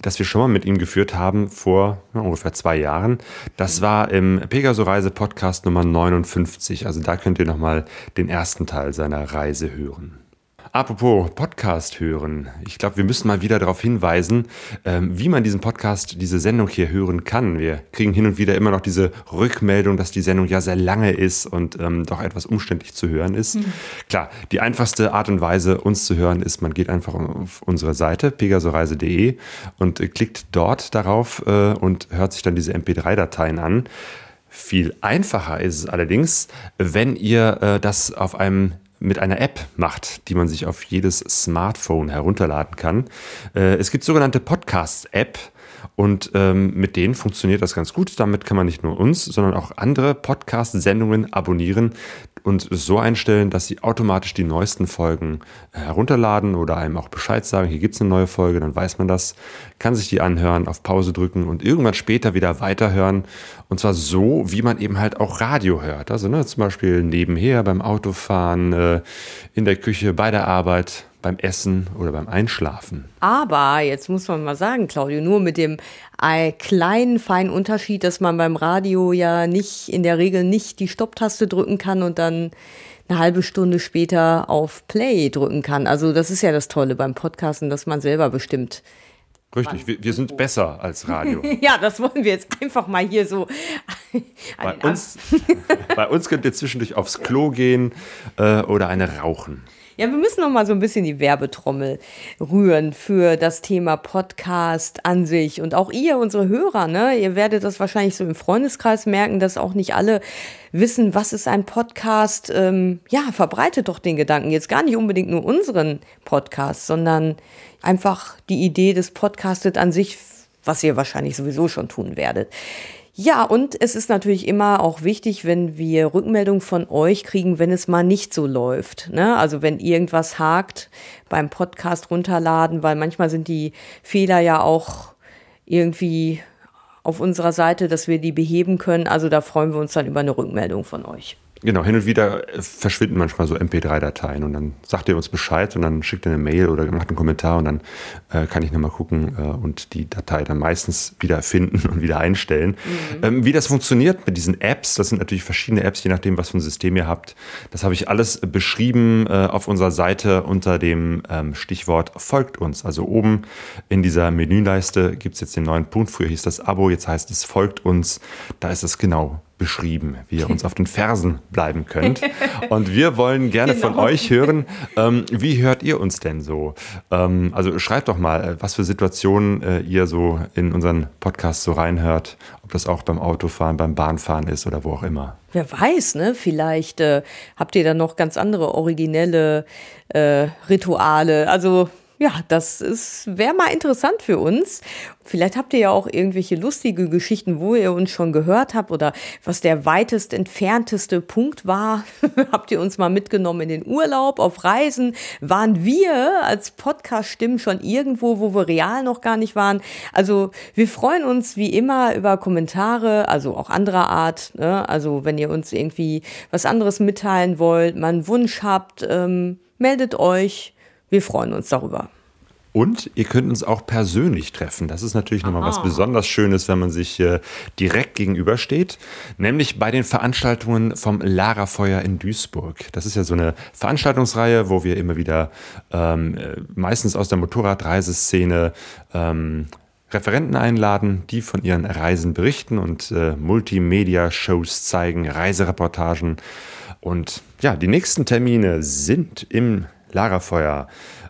das wir schon mal mit ihm geführt haben vor na, ungefähr zwei Jahren, das war im Pegaso Reise Podcast Nummer 59. Also da könnt ihr nochmal den ersten Teil seiner Reise hören. Apropos Podcast hören. Ich glaube, wir müssen mal wieder darauf hinweisen, ähm, wie man diesen Podcast, diese Sendung hier hören kann. Wir kriegen hin und wieder immer noch diese Rückmeldung, dass die Sendung ja sehr lange ist und ähm, doch etwas umständlich zu hören ist. Mhm. Klar, die einfachste Art und Weise, uns zu hören, ist, man geht einfach auf unsere Seite pegasoreise.de und äh, klickt dort darauf äh, und hört sich dann diese MP3-Dateien an. Viel einfacher ist es allerdings, wenn ihr äh, das auf einem mit einer App macht, die man sich auf jedes Smartphone herunterladen kann. Äh, es gibt sogenannte Podcasts-App. Und ähm, mit denen funktioniert das ganz gut. Damit kann man nicht nur uns, sondern auch andere Podcast-Sendungen abonnieren und so einstellen, dass sie automatisch die neuesten Folgen äh, herunterladen oder einem auch Bescheid sagen, hier gibt es eine neue Folge, dann weiß man das, kann sich die anhören, auf Pause drücken und irgendwann später wieder weiterhören. Und zwar so, wie man eben halt auch Radio hört. Also ne, zum Beispiel nebenher beim Autofahren, äh, in der Küche, bei der Arbeit, beim Essen oder beim Einschlafen. Aber jetzt muss man mal sagen, Claudio, nur mit dem kleinen feinen Unterschied, dass man beim Radio ja nicht in der Regel nicht die Stopptaste drücken kann und dann eine halbe Stunde später auf Play drücken kann. Also das ist ja das Tolle beim Podcasten, dass man selber bestimmt, Richtig, wir, wir, sind besser als Radio. ja, das wollen wir jetzt einfach mal hier so. bei, uns, bei uns könnt ihr zwischendurch aufs Klo gehen äh, oder eine rauchen. Ja, wir müssen noch mal so ein bisschen die Werbetrommel rühren für das Thema Podcast an sich. Und auch ihr, unsere Hörer, ne? Ihr werdet das wahrscheinlich so im Freundeskreis merken, dass auch nicht alle wissen, was ist ein Podcast. Ähm, ja, verbreitet doch den Gedanken. Jetzt gar nicht unbedingt nur unseren Podcast, sondern einfach die Idee des Podcastet an sich, was ihr wahrscheinlich sowieso schon tun werdet. Ja, und es ist natürlich immer auch wichtig, wenn wir Rückmeldungen von euch kriegen, wenn es mal nicht so läuft. Ne? Also wenn irgendwas hakt beim Podcast runterladen, weil manchmal sind die Fehler ja auch irgendwie auf unserer Seite, dass wir die beheben können. Also da freuen wir uns dann über eine Rückmeldung von euch. Genau, hin und wieder äh, verschwinden manchmal so MP3-Dateien und dann sagt ihr uns Bescheid und dann schickt ihr eine Mail oder macht einen Kommentar und dann äh, kann ich nochmal gucken äh, und die Datei dann meistens wieder finden und wieder einstellen. Mhm. Ähm, wie das funktioniert mit diesen Apps, das sind natürlich verschiedene Apps, je nachdem, was für ein System ihr habt. Das habe ich alles beschrieben äh, auf unserer Seite unter dem ähm, Stichwort Folgt uns. Also oben in dieser Menüleiste gibt es jetzt den neuen Punkt. Früher hieß das Abo, jetzt heißt es Folgt uns. Da ist es genau beschrieben, wie ihr uns auf den Fersen bleiben könnt. Und wir wollen gerne genau. von euch hören, ähm, wie hört ihr uns denn so? Ähm, also schreibt doch mal, äh, was für Situationen äh, ihr so in unseren Podcast so reinhört, ob das auch beim Autofahren, beim Bahnfahren ist oder wo auch immer. Wer weiß, ne? Vielleicht äh, habt ihr dann noch ganz andere originelle äh, Rituale. Also ja, das wäre mal interessant für uns. Vielleicht habt ihr ja auch irgendwelche lustige Geschichten, wo ihr uns schon gehört habt oder was der weitest entfernteste Punkt war. habt ihr uns mal mitgenommen in den Urlaub, auf Reisen? Waren wir als Podcast-Stimmen schon irgendwo, wo wir real noch gar nicht waren? Also wir freuen uns wie immer über Kommentare, also auch anderer Art. Ne? Also wenn ihr uns irgendwie was anderes mitteilen wollt, mal einen Wunsch habt, ähm, meldet euch. Wir freuen uns darüber. Und ihr könnt uns auch persönlich treffen. Das ist natürlich nochmal was besonders Schönes, wenn man sich äh, direkt gegenübersteht. Nämlich bei den Veranstaltungen vom Lara-Feuer in Duisburg. Das ist ja so eine Veranstaltungsreihe, wo wir immer wieder ähm, äh, meistens aus der Motorradreiseszene ähm, Referenten einladen, die von ihren Reisen berichten und äh, Multimedia-Shows zeigen, Reisereportagen. Und ja, die nächsten Termine sind im Lagerfeuer.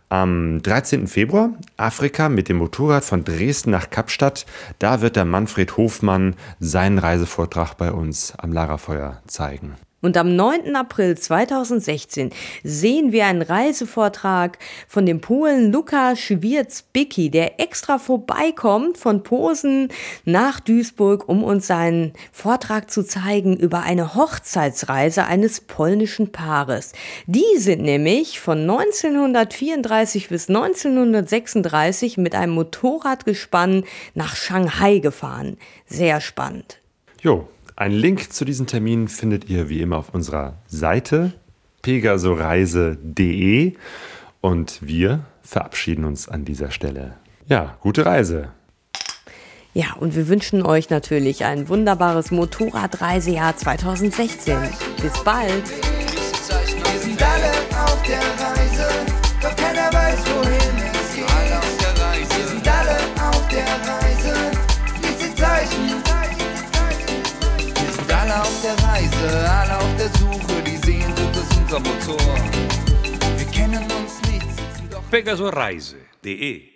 Am 13. Februar Afrika mit dem Motorrad von Dresden nach Kapstadt. Da wird der Manfred Hofmann seinen Reisevortrag bei uns am Lagerfeuer zeigen. Und am 9. April 2016 sehen wir einen Reisevortrag von dem Polen Luka Schwierz-Bicki, der extra vorbeikommt von Posen nach Duisburg, um uns seinen Vortrag zu zeigen über eine Hochzeitsreise eines polnischen Paares. Die sind nämlich von 1934 bis 1936 mit einem Motorradgespann nach Shanghai gefahren. Sehr spannend. Jo, einen Link zu diesen Terminen findet ihr wie immer auf unserer Seite pegasoreise.de und wir verabschieden uns an dieser Stelle. Ja, gute Reise. Ja, und wir wünschen euch natürlich ein wunderbares Motorradreisejahr 2016. Bis bald. Reise, alle auf der Suche, die Sehnsucht ist unser Motor. Wir kennen uns nicht, sitzen doch. Pegasoreise.de